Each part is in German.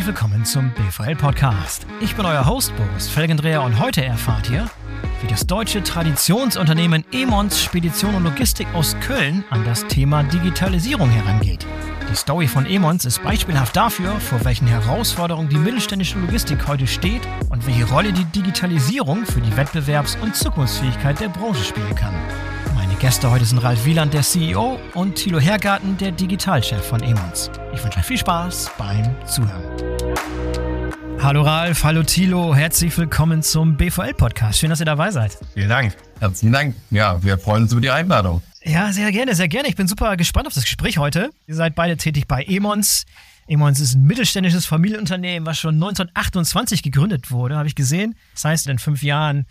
herzlich willkommen zum BVL Podcast. Ich bin euer Host Boris Felgendreher und heute erfahrt ihr, wie das deutsche Traditionsunternehmen Emons Spedition und Logistik aus Köln an das Thema Digitalisierung herangeht. Die Story von Emons ist beispielhaft dafür, vor welchen Herausforderungen die mittelständische Logistik heute steht und welche Rolle die Digitalisierung für die Wettbewerbs- und Zukunftsfähigkeit der Branche spielen kann. Meine Gäste heute sind Ralf Wieland, der CEO, und Thilo Hergarten, der Digitalchef von Emons. Ich wünsche euch viel Spaß beim Zuhören. Hallo Ralf, hallo Thilo, herzlich willkommen zum BVL-Podcast. Schön, dass ihr dabei seid. Vielen Dank. Herzlichen Dank. Ja, wir freuen uns über die Einladung. Ja, sehr gerne, sehr gerne. Ich bin super gespannt auf das Gespräch heute. Ihr seid beide tätig bei Emons. Emons ist ein mittelständisches Familienunternehmen, was schon 1928 gegründet wurde, habe ich gesehen. Das heißt, in fünf Jahren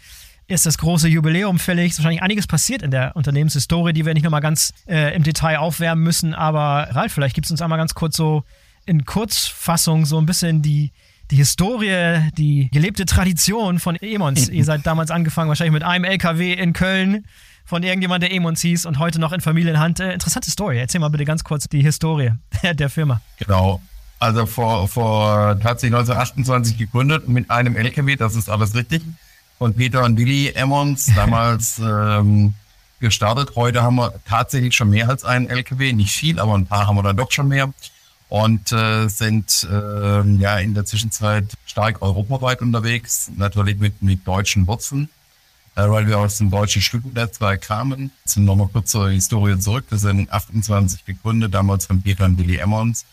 ist das große Jubiläum fällig. Es ist wahrscheinlich einiges passiert in der Unternehmenshistorie, die wir nicht nochmal ganz äh, im Detail aufwärmen müssen. Aber Ralf, vielleicht gibst du uns einmal ganz kurz so in Kurzfassung so ein bisschen die, die Historie, die gelebte Tradition von Emons. Ihr seid damals angefangen, wahrscheinlich mit einem LKW in Köln von irgendjemand, der Emons hieß und heute noch in Familienhand. Äh, interessante Story. Erzähl mal bitte ganz kurz die Historie der Firma. Genau. Also vor, vor tatsächlich 1928 gegründet mit einem LKW, das ist alles richtig von Peter und Willi Emmons damals ähm, gestartet. Heute haben wir tatsächlich schon mehr als einen LKW, nicht viel, aber ein paar haben wir dann doch schon mehr und äh, sind äh, ja in der Zwischenzeit stark europaweit unterwegs, natürlich mit, mit deutschen Wurzeln, äh, weil wir aus dem deutschen Stücknetzwerk kamen. Sind nochmal kurz zur Historie zurück. Wir sind 28 gegründet, damals von Peter und Willi Emmons.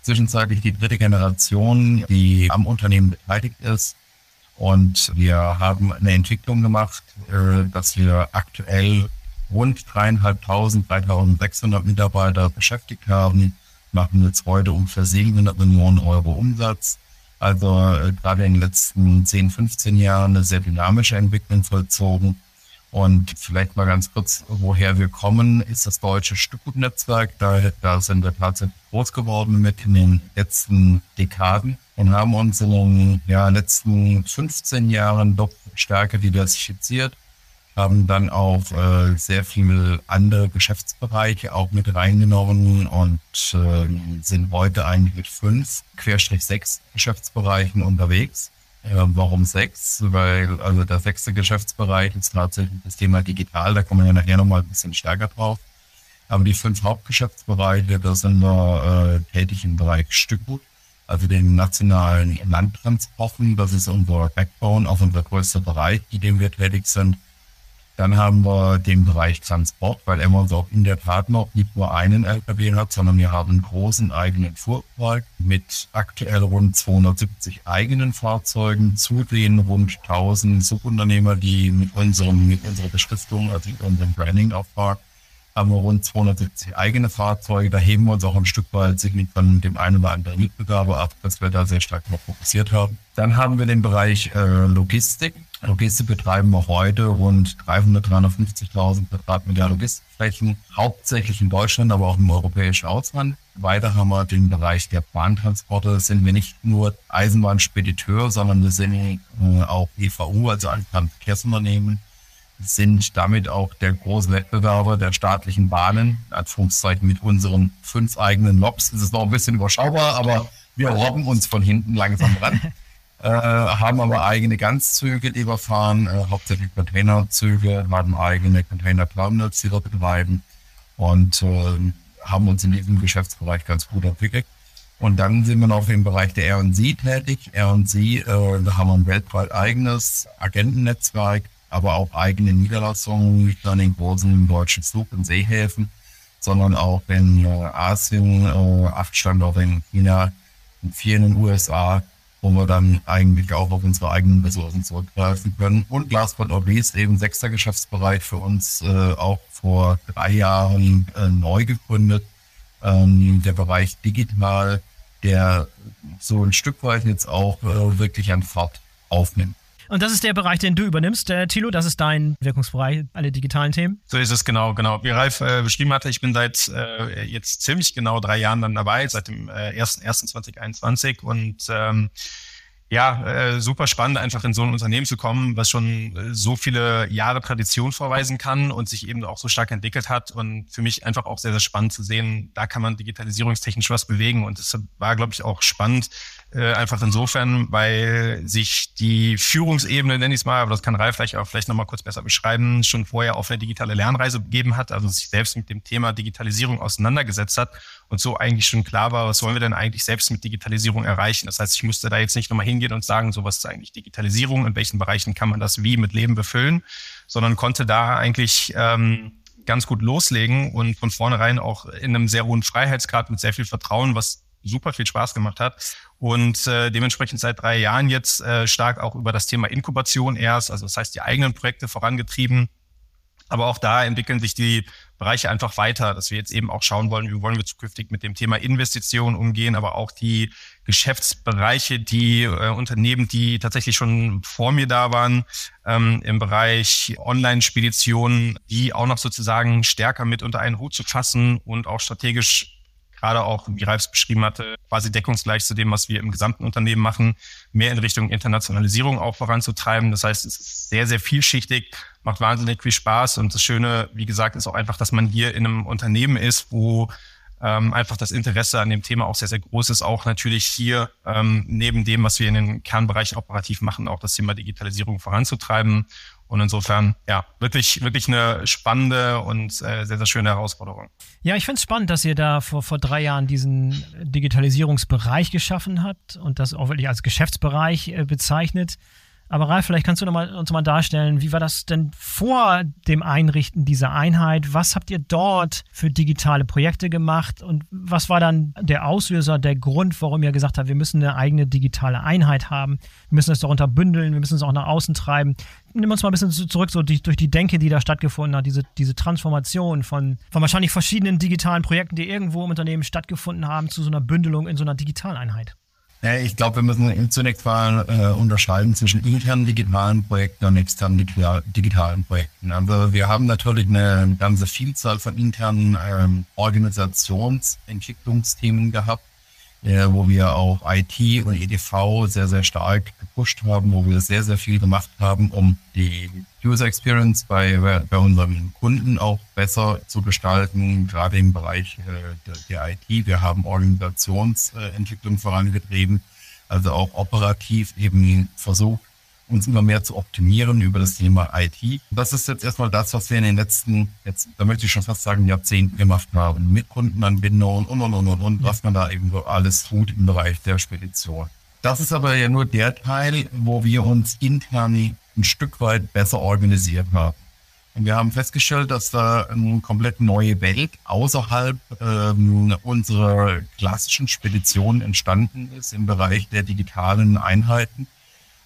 Zwischenzeitlich die dritte Generation, die am Unternehmen beteiligt ist. Und wir haben eine Entwicklung gemacht, äh, dass wir aktuell rund dreieinhalbtausend, 3600 Mitarbeiter beschäftigt haben, machen jetzt heute ungefähr 700 Millionen Euro Umsatz. Also äh, gerade in den letzten 10, 15 Jahren eine sehr dynamische Entwicklung vollzogen. Und vielleicht mal ganz kurz, woher wir kommen, ist das deutsche Stückgutnetzwerk. Da, da sind wir tatsächlich groß geworden mit in den letzten Dekaden und haben uns in den ja, letzten 15 Jahren doch stärker diversifiziert, haben dann auch äh, sehr viele andere Geschäftsbereiche auch mit reingenommen und äh, sind heute eigentlich mit fünf, querstrich sechs Geschäftsbereichen unterwegs. Äh, warum sechs? Weil also der sechste Geschäftsbereich ist tatsächlich das Thema digital, da kommen wir nachher nochmal ein bisschen stärker drauf. Aber die fünf Hauptgeschäftsbereiche, da sind wir äh, tätig im Bereich Stückgut, also den nationalen Landtransporten. Das ist unser Backbone, auch unser größter Bereich, in dem wir tätig sind. Dann haben wir den Bereich Transport, weil auch in der Tat noch nicht nur einen LKW hat, sondern wir haben einen großen eigenen Fuhrpark mit aktuell rund 270 eigenen Fahrzeugen, zu den rund 1000 Subunternehmer, die mit unserem, mit unserer Beschriftung, also mit unserem Branding-Auftrag haben wir rund 270 eigene Fahrzeuge. Da heben wir uns auch ein Stück weit sicherlich von dem einen oder anderen Mitbewerber ab, dass wir da sehr stark noch fokussiert haben. Dann haben wir den Bereich äh, Logistik. Logistik betreiben wir heute rund 300, 350.000 Quadratmeter Logistikflächen, hauptsächlich in Deutschland, aber auch im europäischen Ausland. Weiter haben wir den Bereich der Bahntransporte. Sind wir nicht nur Eisenbahnspediteur, sondern wir sind äh, auch EVU, also ein Verkehrsunternehmen sind damit auch der große Wettbewerber der staatlichen Bahnen, Anführungszeichen mit unseren fünf eigenen. Das ist noch ein bisschen überschaubar, aber wir robben uns von hinten langsam ran. äh, haben aber eigene Ganzzüge, die wir fahren, äh, hauptsächlich Containerzüge, haben eigene Container-Terminals, die wir betreiben und äh, haben uns in diesem Geschäftsbereich ganz gut entwickelt. Und dann sind wir noch im Bereich der R&C tätig. R&C, äh, da haben wir ein weltweit eigenes Agentennetzwerk, aber auch eigene Niederlassungen, nicht nur in den großen deutschen Flug- und Seehäfen, sondern auch in äh, Asien, äh, acht Standorte in China, in vier in den USA, wo wir dann eigentlich auch auf unsere eigenen Ressourcen zurückgreifen können. Und last but not least eben sechster Geschäftsbereich für uns äh, auch vor drei Jahren äh, neu gegründet. Ähm, der Bereich digital, der so ein Stück weit jetzt auch äh, wirklich an Fahrt aufnimmt. Und das ist der Bereich, den du übernimmst, äh, Thilo. Das ist dein Wirkungsbereich, alle digitalen Themen. So ist es genau, genau. Wie Ralf äh, beschrieben hatte, ich bin seit äh, jetzt ziemlich genau drei Jahren dann dabei, seit dem äh, 1.1.2021 und ähm, ja, äh, super spannend, einfach in so ein Unternehmen zu kommen, was schon äh, so viele Jahre Tradition vorweisen kann und sich eben auch so stark entwickelt hat. Und für mich einfach auch sehr, sehr spannend zu sehen, da kann man digitalisierungstechnisch was bewegen. Und es war, glaube ich, auch spannend, Äh, einfach insofern, weil sich die Führungsebene, nenne ich es mal, aber das kann Ralf vielleicht auch vielleicht nochmal kurz besser beschreiben, schon vorher auf eine digitale Lernreise begeben hat, also sich selbst mit dem Thema Digitalisierung auseinandergesetzt hat und so eigentlich schon klar war, was wollen wir denn eigentlich selbst mit Digitalisierung erreichen. Das heißt, ich musste da jetzt nicht nochmal hingehen und sagen, so was ist eigentlich Digitalisierung, in welchen Bereichen kann man das wie mit Leben befüllen, sondern konnte da eigentlich ähm, ganz gut loslegen und von vornherein auch in einem sehr hohen Freiheitsgrad mit sehr viel Vertrauen, was super viel Spaß gemacht hat und äh, dementsprechend seit drei Jahren jetzt äh, stark auch über das Thema Inkubation erst, also das heißt die eigenen Projekte vorangetrieben. Aber auch da entwickeln sich die Bereiche einfach weiter, dass wir jetzt eben auch schauen wollen, wie wollen wir zukünftig mit dem Thema Investitionen umgehen, aber auch die Geschäftsbereiche, die äh, Unternehmen, die tatsächlich schon vor mir da waren, ähm, im Bereich Online-Speditionen, die auch noch sozusagen stärker mit unter einen Hut zu fassen und auch strategisch gerade auch, wie Ralfs beschrieben hatte, quasi deckungsgleich zu dem, was wir im gesamten Unternehmen machen, mehr in Richtung Internationalisierung auch voranzutreiben. Das heißt, es ist sehr, sehr vielschichtig, macht wahnsinnig viel Spaß und das Schöne, wie gesagt, ist auch einfach, dass man hier in einem Unternehmen ist, wo ähm, einfach das Interesse an dem Thema auch sehr, sehr groß ist. Auch natürlich hier ähm, neben dem, was wir in den Kernbereichen operativ machen, auch das Thema Digitalisierung voranzutreiben. Und insofern, ja, wirklich, wirklich eine spannende und äh, sehr, sehr schöne Herausforderung. Ja, ich finde es spannend, dass ihr da vor, vor drei Jahren diesen Digitalisierungsbereich geschaffen habt und das auch wirklich als Geschäftsbereich äh, bezeichnet. Aber Ralf, vielleicht kannst du noch mal, uns mal darstellen, wie war das denn vor dem Einrichten dieser Einheit? Was habt ihr dort für digitale Projekte gemacht? Und was war dann der Auslöser, der Grund, warum ihr gesagt habt, wir müssen eine eigene digitale Einheit haben? Wir müssen es darunter bündeln, wir müssen es auch nach außen treiben. Nimm uns mal ein bisschen zurück, so die, durch die Denke, die da stattgefunden hat, diese, diese Transformation von, von wahrscheinlich verschiedenen digitalen Projekten, die irgendwo im Unternehmen stattgefunden haben, zu so einer Bündelung in so einer Digitaleinheit. Ich glaube, wir müssen zunächst mal äh, unterscheiden zwischen internen digitalen Projekten und externen digitalen Projekten. Also wir haben natürlich eine ganze Vielzahl von internen ähm, Organisationsentwicklungsthemen gehabt äh, wo wir auch IT und EDV sehr, sehr stark gepusht haben, wo wir sehr, sehr viel gemacht haben, um die User Experience bei, bei unseren Kunden auch besser zu gestalten, gerade im Bereich äh, der, der IT. Wir haben Organisationsentwicklung vorangetrieben, also auch operativ eben versucht, uns immer mehr zu optimieren über das Thema IT. Das ist jetzt erstmal das, was wir in den letzten, jetzt, da möchte ich schon fast sagen, Jahrzehnten gemacht haben, mit Kundenanbindung und, und, und, und, und, was man da eben so alles tut im Bereich der Spedition. Das ist aber ja nur der Teil, wo wir uns intern ein Stück weit besser organisiert haben. Und wir haben festgestellt, dass da eine komplett neue Welt außerhalb ähm, unserer klassischen Spedition entstanden ist im Bereich der digitalen Einheiten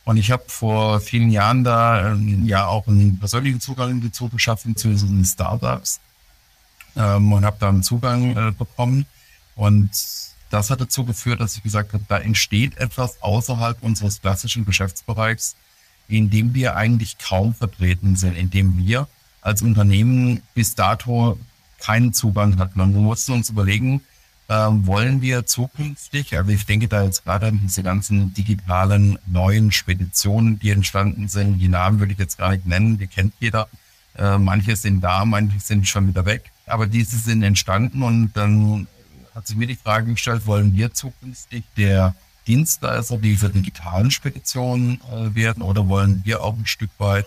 und ich habe vor vielen Jahren da ähm, ja auch einen persönlichen Zugang dazu geschaffen zu diesen Startups ähm, und habe da einen Zugang äh, bekommen. Und das hat dazu geführt, dass ich gesagt habe, da entsteht etwas außerhalb unseres klassischen Geschäftsbereichs, in dem wir eigentlich kaum vertreten sind, in dem wir als Unternehmen bis dato keinen Zugang hatten. Und wir mussten uns überlegen, ähm, wollen wir zukünftig, also ich denke da jetzt gerade an diese ganzen digitalen neuen Speditionen, die entstanden sind, die Namen würde ich jetzt gar nicht nennen, die kennt jeder. Äh, manche sind da, manche sind schon wieder weg, aber diese sind entstanden und dann hat sich mir die Frage gestellt, wollen wir zukünftig der Dienstleister dieser digitalen Speditionen äh, werden oder wollen wir auch ein Stück weit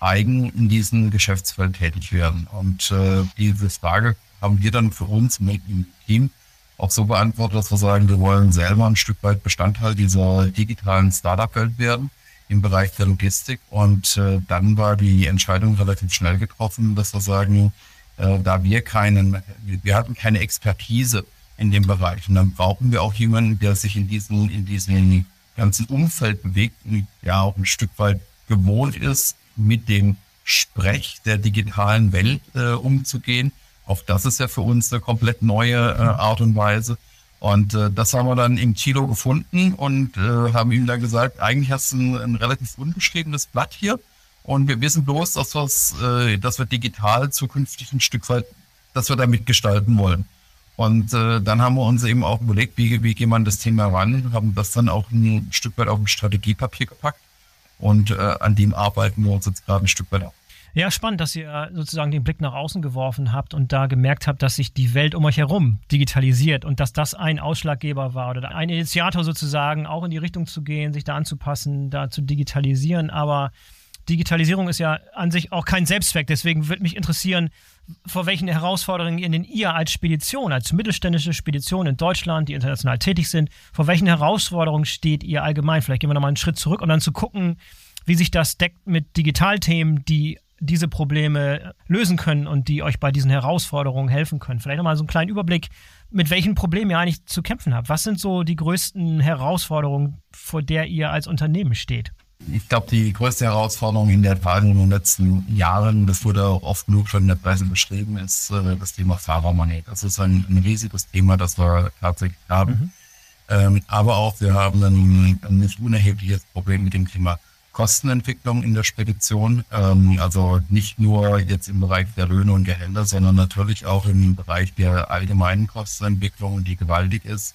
eigen in diesem Geschäftsfeld tätig werden? Und äh, diese Frage haben wir dann für uns mit im Team auch so beantwortet, dass wir sagen, wir wollen selber ein Stück weit Bestandteil dieser digitalen Startup-Welt werden im Bereich der Logistik. Und äh, dann war die Entscheidung relativ schnell getroffen, dass wir sagen, äh, da wir keinen, wir hatten keine Expertise in dem Bereich. Und dann brauchen wir auch jemanden, der sich in diesem, in diesem ganzen Umfeld bewegt und ja auch ein Stück weit gewohnt ist, mit dem Sprech der digitalen Welt äh, umzugehen auch das ist ja für uns eine komplett neue äh, Art und Weise. Und äh, das haben wir dann im Chilo gefunden und äh, haben ihm dann gesagt, eigentlich hast du ein, ein relativ unbeschriebenes Blatt hier. Und wir wissen bloß, dass, äh, dass wir digital zukünftig ein Stück weit, dass wir da mitgestalten wollen. Und äh, dann haben wir uns eben auch überlegt, wie, wie geht man das Thema ran, haben das dann auch ein Stück weit auf ein Strategiepapier gepackt. Und äh, an dem arbeiten wir uns jetzt gerade ein Stück weit auf. Ja, spannend, dass ihr sozusagen den Blick nach außen geworfen habt und da gemerkt habt, dass sich die Welt um euch herum digitalisiert und dass das ein Ausschlaggeber war oder ein Initiator sozusagen, auch in die Richtung zu gehen, sich da anzupassen, da zu digitalisieren. Aber Digitalisierung ist ja an sich auch kein Selbstzweck. Deswegen würde mich interessieren, vor welchen Herausforderungen ihr denn ihr als Spedition, als mittelständische Spedition in Deutschland, die international tätig sind, vor welchen Herausforderungen steht ihr allgemein? Vielleicht gehen wir nochmal einen Schritt zurück und dann zu gucken, wie sich das deckt mit Digitalthemen, die diese Probleme lösen können und die euch bei diesen Herausforderungen helfen können. Vielleicht nochmal so einen kleinen Überblick, mit welchen Problemen ihr eigentlich zu kämpfen habt. Was sind so die größten Herausforderungen, vor der ihr als Unternehmen steht? Ich glaube, die größte Herausforderung in der Tat in den letzten Jahren, das wurde auch oft genug schon in der Presse beschrieben, ist äh, das Thema Fahrermoney. Das ist ein, ein, riesiges Thema, das wir tatsächlich haben. Mhm. Ähm, aber auch wir haben ein, ein nicht unerhebliches Problem mit dem Thema Kostenentwicklung in der Spedition. Ähm, also nicht nur jetzt im Bereich der Löhne und Gehälter, sondern natürlich auch im Bereich der allgemeinen Kostenentwicklung, die gewaltig ist.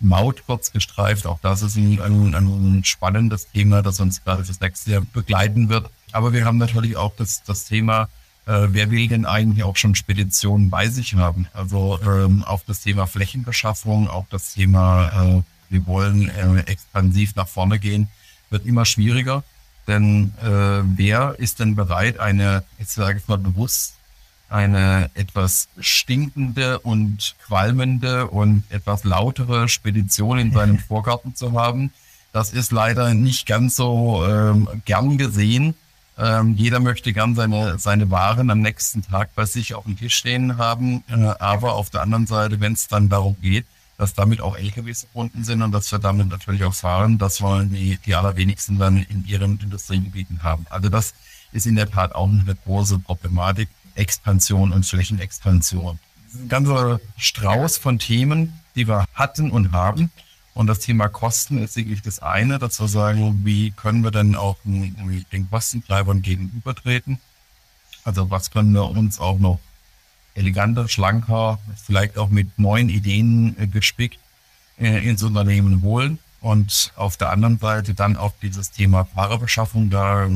Maut kurz gestreift, auch das ist ein, ein, ein spannendes Thema, das uns gerade fürs nächste Jahr begleiten wird. Aber wir haben natürlich auch das, das Thema, äh, wer will denn eigentlich auch schon Speditionen bei sich haben? Also ähm, auf das Thema Flächenbeschaffung, auch das Thema, äh, wir wollen äh, expansiv nach vorne gehen, wird immer schwieriger. Denn äh, wer ist denn bereit, eine, jetzt sage ich mal bewusst, eine etwas stinkende und qualmende und etwas lautere Spedition in seinem Vorgarten zu haben? Das ist leider nicht ganz so ähm, gern gesehen. Ähm, jeder möchte gern seine, seine Waren am nächsten Tag bei sich auf dem Tisch stehen haben. Äh, aber auf der anderen Seite, wenn es dann darum geht, dass damit auch LKWs verbunden sind und dass wir damit natürlich auch fahren. Das wollen die, die allerwenigsten dann in ihren Industriegebieten haben. Also das ist in der Tat auch eine große Problematik. Expansion und Flächenexpansion. ein ganzer Strauß von Themen, die wir hatten und haben. Und das Thema Kosten ist sicherlich das eine, dass wir sagen, wie können wir denn auch den Kostentreibern gegenübertreten? Also was können wir uns auch noch eleganter, schlanker, vielleicht auch mit neuen Ideen äh, gespickt äh, ins Unternehmen holen. Und auf der anderen Seite dann auch dieses Thema Fahrerbeschaffung, da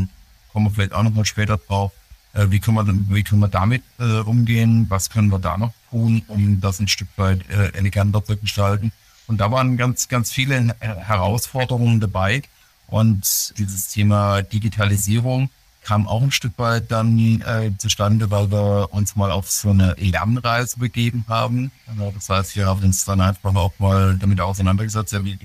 kommen wir vielleicht auch nochmal später drauf. Äh, wie, können wir, wie können wir damit äh, umgehen? Was können wir da noch tun, um das ein Stück weit äh, eleganter zu gestalten? Und da waren ganz, ganz viele Herausforderungen dabei. Und dieses Thema Digitalisierung kam auch ein Stück weit dann äh, zustande, weil wir uns mal auf so eine Lernreise begeben haben. Das heißt, wir haben uns dann einfach auch mal damit auseinandergesetzt, ja, wie,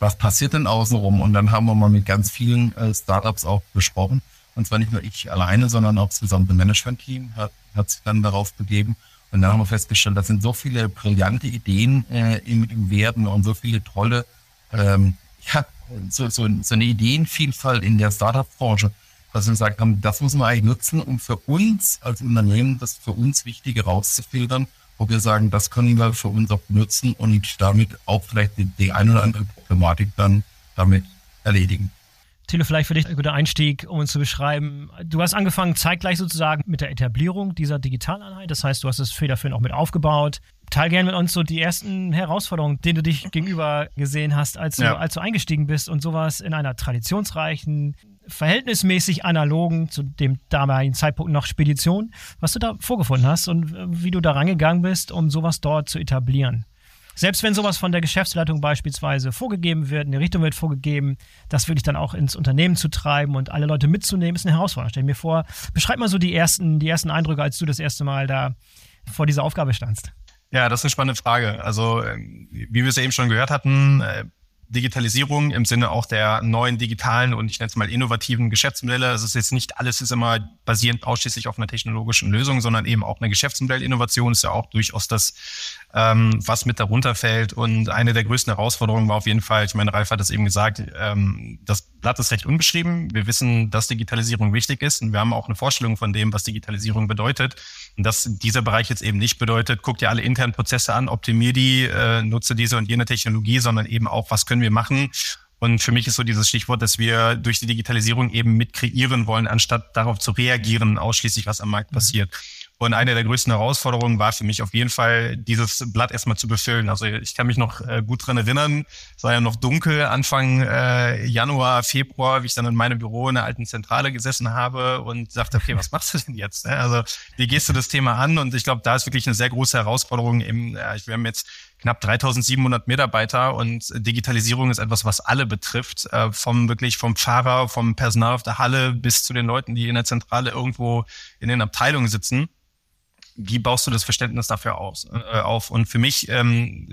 was passiert denn außenrum? Und dann haben wir mal mit ganz vielen äh, Startups auch besprochen. Und zwar nicht nur ich alleine, sondern auch das gesamte Management-Team hat, hat sich dann darauf begeben. Und dann haben wir festgestellt, das sind so viele brillante Ideen äh, im, im Werden und so viele tolle, ähm, ja, so, so, so eine Ideenvielfalt in der Startup-Branche dass wir gesagt haben, das muss man eigentlich nutzen, um für uns als Unternehmen das für uns Wichtige rauszufiltern, wo wir sagen, das können wir für uns auch benutzen und damit auch vielleicht die, die eine oder andere Problematik dann damit erledigen. Thilo, vielleicht für dich ein guter Einstieg, um uns zu beschreiben. Du hast angefangen zeitgleich sozusagen mit der Etablierung dieser Digitaleinheit. Das heißt, du hast es federführend auch mit aufgebaut. Teil gerne mit uns so die ersten Herausforderungen, denen du dich gegenüber gesehen hast, als du, ja. als du eingestiegen bist und sowas in einer traditionsreichen, verhältnismäßig analogen, zu dem damaligen Zeitpunkt noch Spedition, was du da vorgefunden hast und äh, wie du da rangegangen bist, um sowas dort zu etablieren. Selbst wenn sowas von der Geschäftsleitung beispielsweise vorgegeben wird, eine Richtung wird vorgegeben, das wirklich dann auch ins Unternehmen zu treiben und alle Leute mitzunehmen, ist eine Herausforderung. Stell mir vor, beschreib mal so die ersten, die ersten Eindrücke, als du das erste Mal da vor dieser Aufgabe standst. Ja, das ist eine spannende Frage. Also, ähm, wie wir es eben schon gehört hatten, äh, Digitalisierung im Sinne auch der neuen digitalen und ich nenne es mal innovativen Geschäftsmodelle. Es ist jetzt nicht alles ist immer basierend ausschließlich auf einer technologischen Lösung, sondern eben auch eine Geschäftsmodellinnovation ist ja auch durchaus das, ähm, was mit darunter fällt. Und eine der größten Herausforderungen war auf jeden Fall, ich meine, Ralf hat es eben gesagt, ähm, das Blatt ist recht unbeschrieben. Wir wissen, dass Digitalisierung wichtig ist und wir haben auch eine Vorstellung von dem, was Digitalisierung bedeutet. Und dass dieser Bereich jetzt eben nicht bedeutet, guck dir alle internen Prozesse an, optimier die, äh, nutze diese und jene Technologie, sondern eben auch, was können wir machen, und für mich ist so dieses Stichwort, dass wir durch die Digitalisierung eben mit kreieren wollen, anstatt darauf zu reagieren, ausschließlich was am Markt mhm. Und eine der größten Herausforderungen war für mich auf jeden Fall, dieses Blatt erstmal zu befüllen. Also ich kann mich noch äh, gut dran erinnern, es war ja noch dunkel, Anfang äh, Januar, Februar, wie ich dann in meinem Büro in der alten Zentrale gesessen habe und sagte, okay, was machst du denn jetzt? Ne? Also wie gehst du das Thema an? Und ich glaube, da ist wirklich eine sehr große Herausforderung. Im, äh, wir haben jetzt knapp 3700 Mitarbeiter und Digitalisierung ist etwas, was alle betrifft, äh, vom wirklich vom Fahrer, vom Personal auf der Halle bis zu den Leuten, die in der Zentrale irgendwo in den Abteilungen sitzen. Wie baust du das Verständnis dafür aus, äh, auf? Und für mich ähm,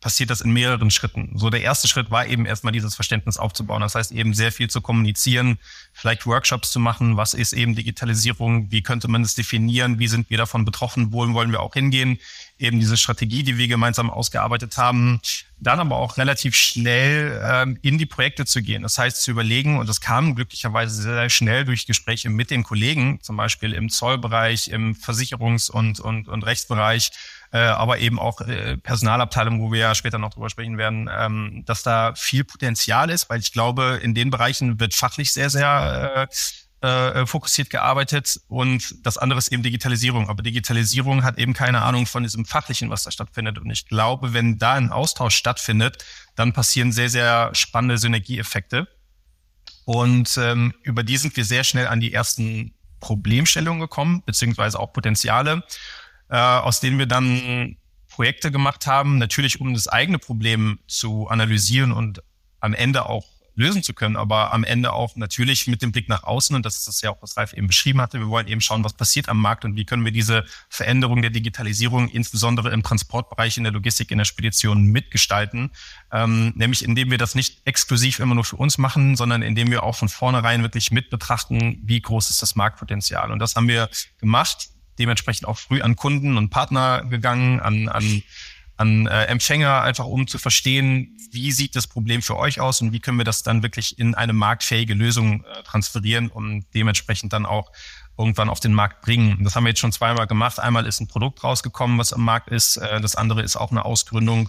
passiert das in mehreren Schritten. So der erste Schritt war eben erstmal dieses Verständnis aufzubauen. Das heißt eben sehr viel zu kommunizieren, vielleicht Workshops zu machen. Was ist eben Digitalisierung? Wie könnte man es definieren? Wie sind wir davon betroffen? Wohin wollen wir auch hingehen? Eben diese Strategie, die wir gemeinsam ausgearbeitet haben. Dann aber auch relativ schnell ähm, in die Projekte zu gehen. Das heißt zu überlegen, und das kam glücklicherweise sehr, schnell durch Gespräche mit den Kollegen, zum Beispiel im Zollbereich, im Versicherungs- und, und, und Rechtsbereich, äh, aber eben auch äh, Personalabteilung, wo wir ja später noch drüber sprechen werden, ähm, dass da viel Potenzial ist, weil ich glaube, in den Bereichen wird fachlich sehr, sehr äh, äh, fokussiert gearbeitet und das andere ist eben Digitalisierung. Aber Digitalisierung hat eben keine Ahnung von diesem Fachlichen, was da stattfindet. Und ich glaube, wenn da ein Austausch stattfindet, dann passieren sehr, sehr spannende Synergieeffekte. Und ähm, über die sind wir sehr schnell an die ersten Problemstellungen gekommen, beziehungsweise auch Potenziale äh, aus denen wir dann Projekte gemacht haben, natürlich um das eigene Problem zu analysieren und am Ende auch lösen zu können, aber am Ende auch natürlich mit dem Blick nach außen und das ist das ja auch, was Ralf eben beschrieben hatte. Wir wollen eben schauen, was passiert am Markt und wie können wir diese Veränderung der Digitalisierung insbesondere im Transportbereich, in der Logistik, in der Spedition mitgestalten, ähm, nämlich indem wir das nicht exklusiv immer nur für uns machen, sondern indem wir auch von vornherein wirklich mit betrachten, wie groß ist das Marktpotenzial. Und das haben wir gemacht dementsprechend auch früh an Kunden und Partner gegangen, an, an, an äh, Empfänger, einfach um zu verstehen, wie sieht das Problem für euch aus und wie können wir das dann wirklich in eine marktfähige Lösung äh, transferieren, um dementsprechend dann auch irgendwann auf den Markt bringen. Das haben wir jetzt schon zweimal gemacht. Einmal ist ein Produkt rausgekommen, was am Markt ist. Äh, das andere ist auch eine Ausgründung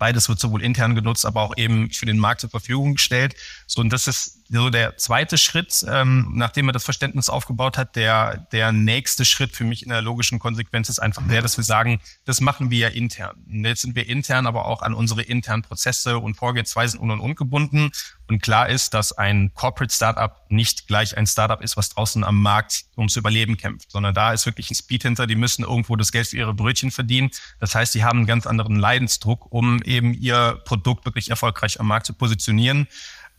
Beides wird sowohl intern genutzt, aber auch eben für den Markt zur Verfügung gestellt. So, und das ist so der zweite Schritt, ähm, nachdem er das Verständnis aufgebaut hat. Der, der nächste Schritt für mich in der logischen Konsequenz ist einfach der, dass wir sagen, das machen wir ja intern. Und jetzt sind wir intern aber auch an unsere internen Prozesse und Vorgehensweisen un und ungebunden. Und klar ist, dass ein Corporate Startup nicht gleich ein Startup ist, was draußen am Markt ums Überleben kämpft, sondern da ist wirklich ein Speed hinter. Die müssen irgendwo das Geld für ihre Brötchen verdienen. Das heißt, die haben einen ganz anderen Leidensdruck, um eben ihr Produkt wirklich erfolgreich am Markt zu positionieren.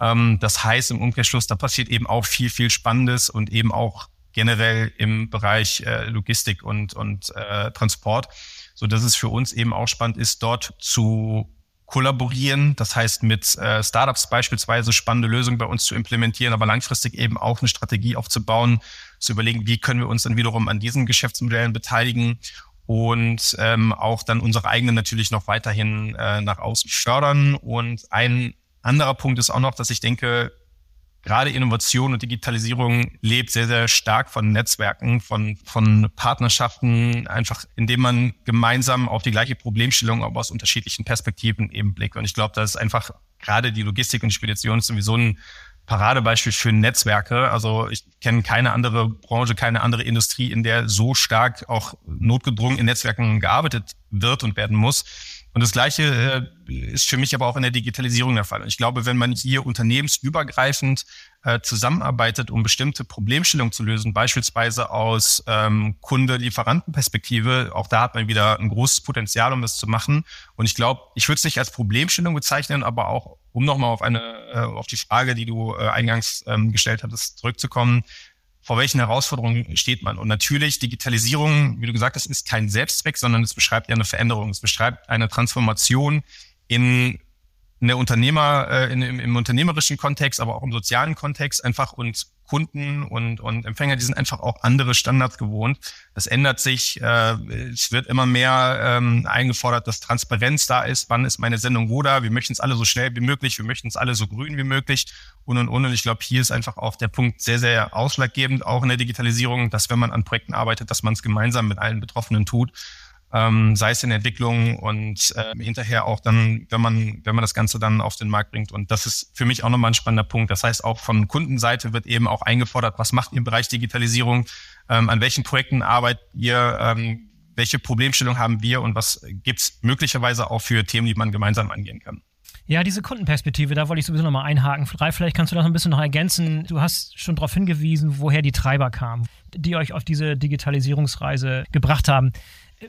Ähm, das heißt im Umkehrschluss, da passiert eben auch viel, viel Spannendes und eben auch generell im Bereich äh, Logistik und, und äh, Transport, so dass es für uns eben auch spannend ist, dort zu kollaborieren, das heißt mit äh, Startups beispielsweise spannende Lösungen bei uns zu implementieren, aber langfristig eben auch eine Strategie aufzubauen, zu überlegen, wie können wir uns dann wiederum an diesen Geschäftsmodellen beteiligen und ähm, auch dann unsere eigenen natürlich noch weiterhin äh, nach außen fördern. Und ein anderer Punkt ist auch noch, dass ich denke, gerade Innovation und Digitalisierung lebt sehr, sehr stark von Netzwerken, von, von Partnerschaften, einfach indem man gemeinsam auf die gleiche Problemstellung, aber aus unterschiedlichen Perspektiven eben blickt. Und ich glaube, da ist einfach gerade die Logistik und Spedition sowieso ein Paradebeispiel für Netzwerke. Also ich kenne keine andere Branche, keine andere Industrie, in der so stark auch notgedrungen in Netzwerken gearbeitet wird und werden muss. Und das Gleiche äh, ist für mich aber auch in der Digitalisierung der Fall. Und ich glaube, wenn man hier unternehmensübergreifend äh, zusammenarbeitet, um bestimmte Problemstellungen zu lösen, beispielsweise aus ähm, Kunde-Lieferanten-Perspektive, auch da hat man wieder ein großes Potenzial, um das zu machen. Und ich glaube, ich würde es nicht als Problemstellung bezeichnen, aber auch, um nochmal auf eine, äh, auf die Frage, die du äh, eingangs ähm, gestellt hattest, zurückzukommen, vor welchen Herausforderungen steht man. Und natürlich, Digitalisierung, wie du gesagt hast, ist kein Selbstzweck, sondern es beschreibt ja eine Veränderung. Es beschreibt eine Transformation in der Unternehmer, äh, in, im, im unternehmerischen Kontext, aber auch im sozialen Kontext einfach und Kunden und, und Empfänger, die sind einfach auch andere Standards gewohnt. Das ändert sich. Äh, es wird immer mehr ähm, eingefordert, dass Transparenz da ist. Wann ist meine Sendung wo da? Wir möchten es alle so schnell wie möglich. Wir möchten es alle so grün wie möglich. Und und und. Und ich glaube, hier ist einfach auch der Punkt sehr, sehr ausschlaggebend, auch in der Digitalisierung, dass wenn man an Projekten arbeitet, dass man es gemeinsam mit allen Betroffenen tut ähm, sei es in Entwicklung und äh, hinterher auch dann, wenn man, wenn man das Ganze dann auf den Markt bringt. Und das ist für mich auch nochmal ein spannender Punkt. Das heißt, auch von Kundenseite wird eben auch eingefordert, was macht ihr im Bereich Digitalisierung? ähm, an welchen Projekten arbeitet ihr, ähm, welche Problemstellung haben wir und was gibt's möglicherweise auch für Themen, die man gemeinsam angehen kann. Ja, diese Kundenperspektive, da wollte ich sowieso nochmal einhaken. Ralf, vielleicht kannst du das ein bisschen noch ergänzen. Du hast schon darauf hingewiesen, woher die Treiber kamen, die euch auf diese Digitalisierungsreise gebracht haben.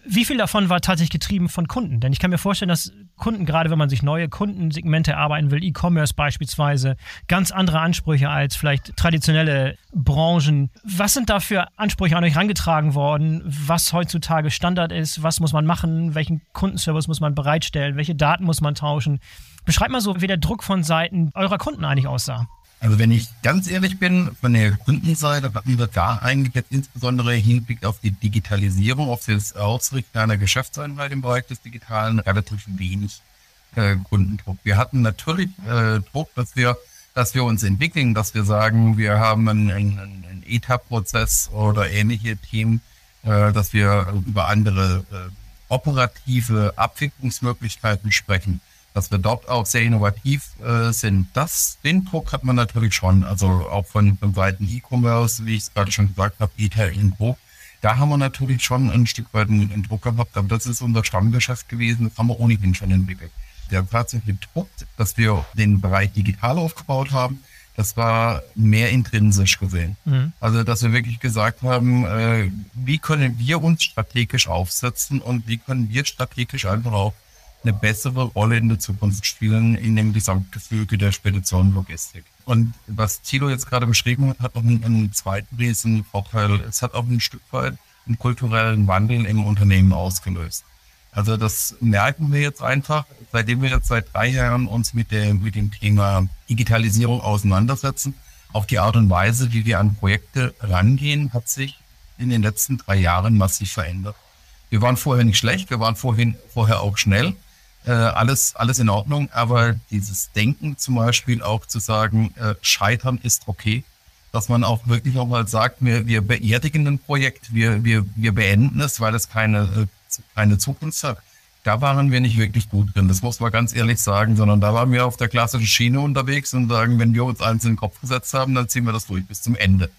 Wie viel davon war tatsächlich getrieben von Kunden? Denn ich kann mir vorstellen, dass Kunden, gerade wenn man sich neue Kundensegmente erarbeiten will, E-Commerce beispielsweise, ganz andere Ansprüche als vielleicht traditionelle Branchen. Was sind da für Ansprüche an euch herangetragen worden? Was heutzutage Standard ist? Was muss man machen? Welchen Kundenservice muss man bereitstellen? Welche Daten muss man tauschen? Beschreib mal so, wie der Druck von Seiten eurer Kunden eigentlich aussah. Also wenn ich ganz ehrlich bin, von der Kundenseite hatten wir da eigentlich jetzt insbesondere Hinblick auf die Digitalisierung, auf das Ausrichten einer Geschäftseinheit im Bereich des Digitalen relativ wenig äh, Kundendruck. Wir hatten natürlich äh, Druck, dass wir, dass wir uns entwickeln, dass wir sagen, wir haben einen, einen, einen ETA-Prozess oder ähnliche Themen, äh, dass wir über andere äh, operative Abwicklungsmöglichkeiten sprechen dass wir dort auch sehr innovativ äh, sind. Das, den Druck hat man natürlich schon, also auch von, von Seiten E-Commerce, wie ich es gerade schon gesagt habe, E-Tail in Druck. Da haben wir natürlich schon ein Stück weit einen, einen, Druck gehabt, aber das ist unser Stammgeschäft gewesen, das haben wir ohnehin schon entwickelt. Der tatsächliche Druck, dass wir den Bereich digital aufgebaut haben, das war mehr intrinsisch gesehen. Mhm. Also, dass wir wirklich gesagt haben, äh, wie können wir uns strategisch aufsetzen und wie können wir strategisch einfach auch eine bessere Rolle in der Zukunft spielen in dem Gesamtgefüge der Spedition und Logistik. Und was Thilo jetzt gerade beschrieben hat, hat noch einen, einen zweiten riesen Vorteil. Es hat auch ein Stück weit einen kulturellen Wandel im Unternehmen ausgelöst. Also das merken wir jetzt einfach, seitdem wir jetzt seit drei Jahren uns mit, der, mit dem Thema Digitalisierung auseinandersetzen. Auch die Art und Weise, wie wir an Projekte rangehen, hat sich in den letzten drei Jahren massiv verändert. Wir waren vorher nicht schlecht, wir waren vorhin, vorher auch schnell äh, alles, alles in Ordnung, aber dieses Denken zum Beispiel auch zu sagen, äh, Scheitern ist okay, dass man auch wirklich auch mal sagt, wir, wir beerdigen ein Projekt, wir, wir, wir beenden es, weil es keine, äh, keine Zukunft hat. Da waren wir nicht wirklich gut drin, das muss man ganz ehrlich sagen, sondern da waren wir auf der klassischen Schiene unterwegs und sagen, wenn wir uns eins in den Kopf gesetzt haben, dann ziehen wir das durch bis zum Ende.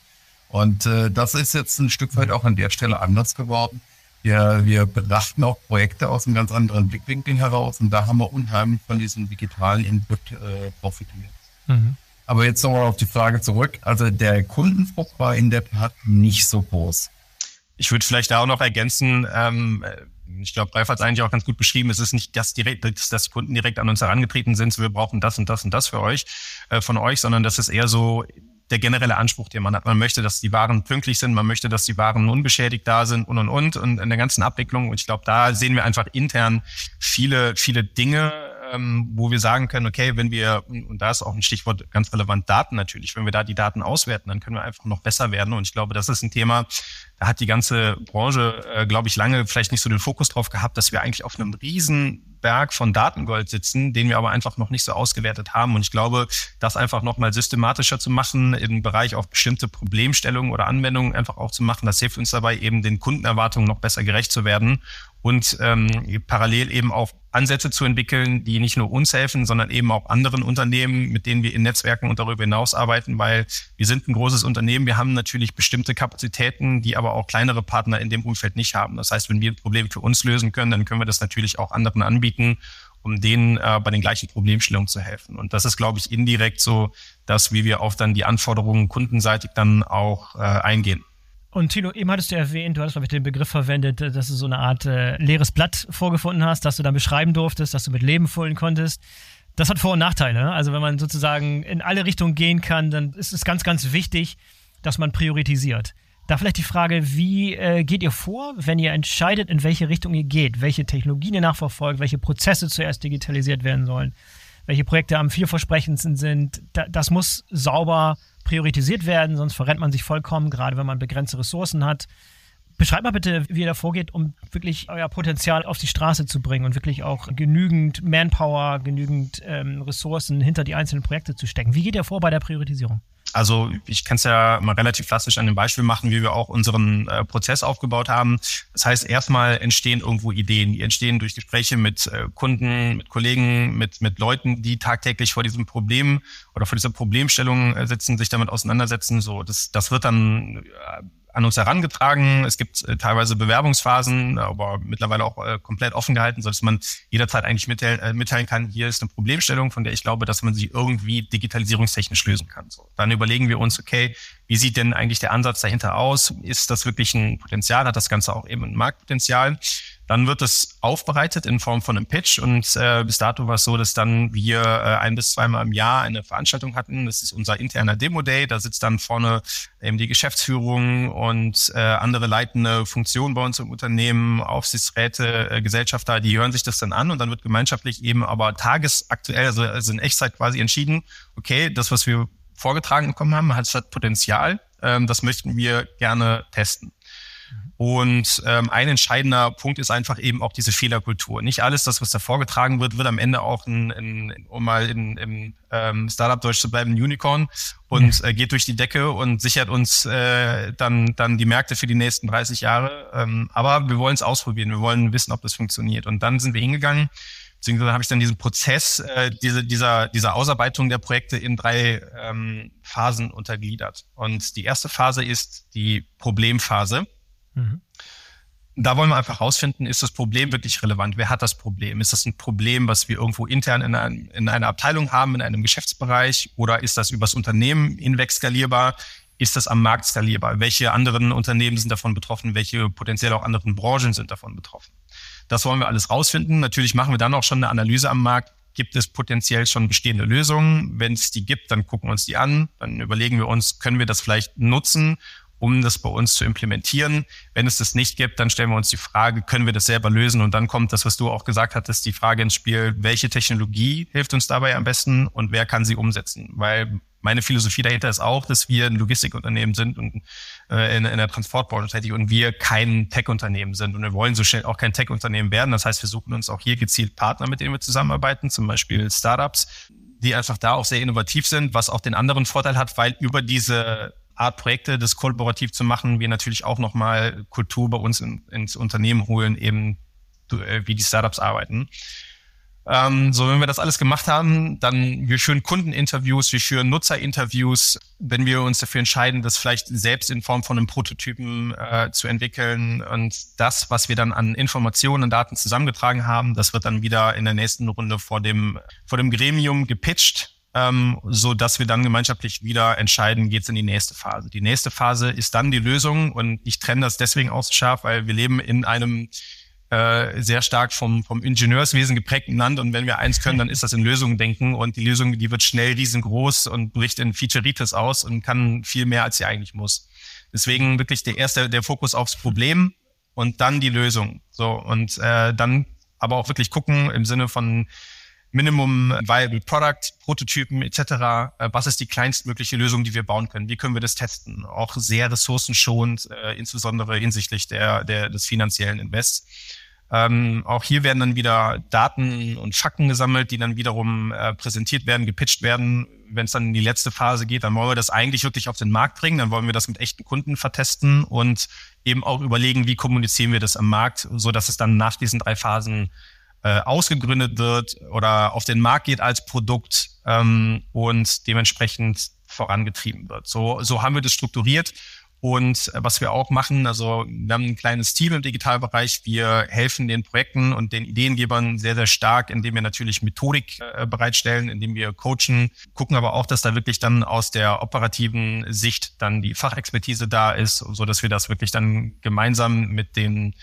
Und äh, das ist jetzt ein Stück weit auch an der Stelle anders geworden. Wir, wir betrachten auch Projekte aus einem ganz anderen Blickwinkel heraus und da haben wir unheimlich von diesem digitalen Input äh, profitiert. Mhm. Aber jetzt nochmal auf die Frage zurück. Also der Kundendruck war in der Tat nicht so groß. Ich würde vielleicht da auch noch ergänzen, ähm, ich glaube, Ralf hat es eigentlich auch ganz gut beschrieben. Es ist nicht das direkt, dass die Kunden direkt an uns herangetreten sind, so wir brauchen das und das und das für euch, äh, von euch, sondern das ist eher so der generelle Anspruch, den man hat. Man möchte, dass die Waren pünktlich sind, man möchte, dass die Waren unbeschädigt da sind und und und und in der ganzen Abwicklung. Und ich glaube, da sehen wir einfach intern viele, viele Dinge, ähm, wo wir sagen können, okay, wenn wir, und da ist auch ein Stichwort ganz relevant, Daten natürlich, wenn wir da die Daten auswerten, dann können wir einfach noch besser werden. Und ich glaube, das ist ein Thema, da hat die ganze Branche, äh, glaube ich, lange vielleicht nicht so den Fokus drauf gehabt, dass wir eigentlich auf einem riesen Berg von Datengold sitzen, den wir aber einfach noch nicht so ausgewertet haben. Und ich glaube, das einfach nochmal systematischer zu machen, im Bereich auf bestimmte Problemstellungen oder Anwendungen einfach auch zu machen, das hilft uns dabei, eben den Kundenerwartungen noch besser gerecht zu werden und ähm, parallel eben auch Ansätze zu entwickeln, die nicht nur uns helfen, sondern eben auch anderen Unternehmen, mit denen wir in Netzwerken und darüber hinaus arbeiten, weil wir sind ein großes Unternehmen, wir haben natürlich bestimmte Kapazitäten, die aber auch kleinere Partner in dem Umfeld nicht haben. Das heißt, wenn wir ein Problem für uns lösen können, dann können wir das natürlich auch anderen anbieten, um denen äh, bei den gleichen Problemstellungen zu helfen. Und das ist, glaube ich, indirekt so, dass wie wir auf dann die Anforderungen kundenseitig dann auch äh, eingehen. Und Tilo, eben hattest du erwähnt, du hattest, glaube ich, den Begriff verwendet, dass du so eine Art äh, leeres Blatt vorgefunden hast, dass du dann beschreiben durftest, dass du mit Leben füllen konntest. Das hat Vor- und Nachteile. Ne? Also wenn man sozusagen in alle Richtungen gehen kann, dann ist es ganz, ganz wichtig, dass man priorisiert. Da vielleicht die Frage, wie äh, geht ihr vor, wenn ihr entscheidet, in welche Richtung ihr geht, welche Technologien ihr nachverfolgt, welche Prozesse zuerst digitalisiert werden sollen, welche Projekte am vielversprechendsten sind. Da, das muss sauber priorisiert werden, sonst verrennt man sich vollkommen, gerade wenn man begrenzte Ressourcen hat. Beschreibt mal bitte, wie ihr da vorgeht, um wirklich euer Potenzial auf die Straße zu bringen und wirklich auch genügend Manpower, genügend ähm, Ressourcen hinter die einzelnen Projekte zu stecken. Wie geht ihr vor bei der Priorisierung? Also ich kann es ja mal relativ klassisch an dem Beispiel machen, wie wir auch unseren äh, Prozess aufgebaut haben. Das heißt, erstmal entstehen irgendwo Ideen. Die entstehen durch Gespräche mit äh, Kunden, mit Kollegen, mit, mit Leuten, die tagtäglich vor diesem Problem oder vor dieser Problemstellung äh, sitzen, sich damit auseinandersetzen. So, das, das wird dann äh, an uns herangetragen. Es gibt äh, teilweise Bewerbungsphasen, aber mittlerweile auch äh, komplett offen gehalten, sodass man jederzeit eigentlich mitteilen, äh, mitteilen kann, hier ist eine Problemstellung, von der ich glaube, dass man sie irgendwie digitalisierungstechnisch lösen kann. So, dann überlegen wir uns, okay, wie sieht denn eigentlich der Ansatz dahinter aus? Ist das wirklich ein Potenzial? Hat das Ganze auch eben ein Marktpotenzial? Dann wird es aufbereitet in Form von einem Pitch und äh, bis dato war es so, dass dann wir äh, ein bis zweimal im Jahr eine Veranstaltung hatten. Das ist unser interner Demo-Day. Da sitzt dann vorne eben die Geschäftsführung und äh, andere leitende Funktionen bei uns im Unternehmen, Aufsichtsräte, äh, Gesellschafter, die hören sich das dann an und dann wird gemeinschaftlich eben aber tagesaktuell, also, also in Echtzeit quasi entschieden, okay, das, was wir vorgetragen bekommen haben, hat, hat Potenzial. Ähm, das möchten wir gerne testen. Und ähm, ein entscheidender Punkt ist einfach eben auch diese Fehlerkultur. Nicht alles, das, was da vorgetragen wird, wird am Ende auch, ein, ein, um mal in, im ähm, Startup-Deutsch zu bleiben, ein Unicorn und äh, geht durch die Decke und sichert uns äh, dann, dann die Märkte für die nächsten 30 Jahre. Ähm, aber wir wollen es ausprobieren, wir wollen wissen, ob das funktioniert. Und dann sind wir hingegangen, beziehungsweise habe ich dann diesen Prozess, äh, diese, dieser, dieser Ausarbeitung der Projekte in drei ähm, Phasen untergliedert. Und die erste Phase ist die Problemphase. Mhm. Da wollen wir einfach rausfinden, ist das Problem wirklich relevant? Wer hat das Problem? Ist das ein Problem, was wir irgendwo intern in, ein, in einer Abteilung haben, in einem Geschäftsbereich? Oder ist das übers Unternehmen hinweg skalierbar? Ist das am Markt skalierbar? Welche anderen Unternehmen sind davon betroffen? Welche potenziell auch anderen Branchen sind davon betroffen? Das wollen wir alles rausfinden. Natürlich machen wir dann auch schon eine Analyse am Markt. Gibt es potenziell schon bestehende Lösungen? Wenn es die gibt, dann gucken wir uns die an. Dann überlegen wir uns, können wir das vielleicht nutzen um das bei uns zu implementieren. Wenn es das nicht gibt, dann stellen wir uns die Frage, können wir das selber lösen? Und dann kommt das, was du auch gesagt hattest, die Frage ins Spiel, welche Technologie hilft uns dabei am besten und wer kann sie umsetzen? Weil meine Philosophie dahinter ist auch, dass wir ein Logistikunternehmen sind und äh, in, in der Transportbranche tätig und wir kein Tech-Unternehmen sind und wir wollen so schnell auch kein Tech-Unternehmen werden. Das heißt, wir suchen uns auch hier gezielt Partner, mit denen wir zusammenarbeiten, zum Beispiel Startups, die einfach da auch sehr innovativ sind, was auch den anderen Vorteil hat, weil über diese Art Projekte, das kollaborativ zu machen, wir natürlich auch nochmal Kultur bei uns in, ins Unternehmen holen, eben äh, wie die Startups arbeiten. Ähm, so, wenn wir das alles gemacht haben, dann wir führen Kundeninterviews, wir führen Nutzerinterviews. Wenn wir uns dafür entscheiden, das vielleicht selbst in Form von einem Prototypen äh, zu entwickeln und das, was wir dann an Informationen und Daten zusammengetragen haben, das wird dann wieder in der nächsten Runde vor dem vor dem Gremium gepitcht ähm, so dass wir dann gemeinschaftlich wieder entscheiden, geht's in die nächste Phase. Die nächste Phase ist dann die Lösung und ich trenne das deswegen auch so scharf, weil wir leben in einem äh, sehr stark vom, vom Ingenieurswesen geprägten Land und wenn wir eins können, dann ist das in Lösungen denken und die Lösung, die wird schnell riesengroß und bricht in Featureitis aus und kann viel mehr, als sie eigentlich muss. Deswegen wirklich der erste, der Fokus aufs Problem und dann die Lösung. So und äh, dann aber auch wirklich gucken im Sinne von Minimum Viable Product, Prototypen etc. Äh, was ist die kleinstmögliche Lösung, die wir bauen können? Wie können wir das testen? Auch sehr ressourcenschonend, äh, insbesondere hinsichtlich der, der, des finanziellen Invests. Ähm, auch hier werden dann wieder Daten und Fakten gesammelt, die dann wiederum äh, präsentiert werden, gepitcht werden. Wenn es dann in die letzte Phase geht, dann wollen wir das eigentlich wirklich auf den Markt bringen. Dann wollen wir das mit echten Kunden vertesten und eben auch überlegen, wie kommunizieren wir das am Markt, so dass es dann nach diesen drei Phasen äh, ausgegründet wird oder auf den Markt geht als Produkt ähm, und dementsprechend vorangetrieben wird. So, so haben wir das strukturiert. Und äh, was wir auch machen, also wir haben ein kleines Team im Digitalbereich. Wir helfen den Projekten und den Ideengebern sehr, sehr stark, indem wir natürlich Methodik äh, bereitstellen, indem wir coachen, gucken aber auch, dass da wirklich dann aus der operativen Sicht dann die Fachexpertise da ist, so dass wir das wirklich dann gemeinsam mit den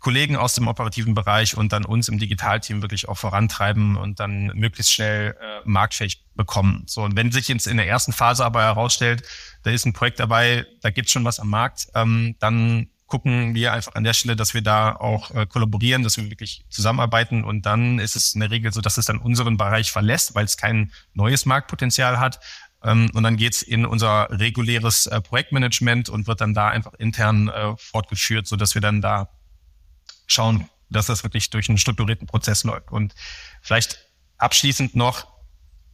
Kollegen aus dem operativen Bereich und dann uns im Digitalteam wirklich auch vorantreiben und dann möglichst schnell äh, marktfähig bekommen. So, und wenn sich jetzt in der ersten Phase aber herausstellt, da ist ein Projekt dabei, da gibt's schon was am Markt, ähm, dann gucken wir einfach an der Stelle, dass wir da auch äh, kollaborieren, dass wir wirklich zusammenarbeiten und dann ist es in der Regel so, dass es dann unseren Bereich verlässt, weil es kein neues Marktpotenzial hat. Ähm, und dann geht's in unser reguläres äh, Projektmanagement und wird dann da einfach intern äh, fortgeführt, so dass wir dann da schauen, dass das wirklich durch einen strukturierten Prozess läuft. Und vielleicht abschließend noch,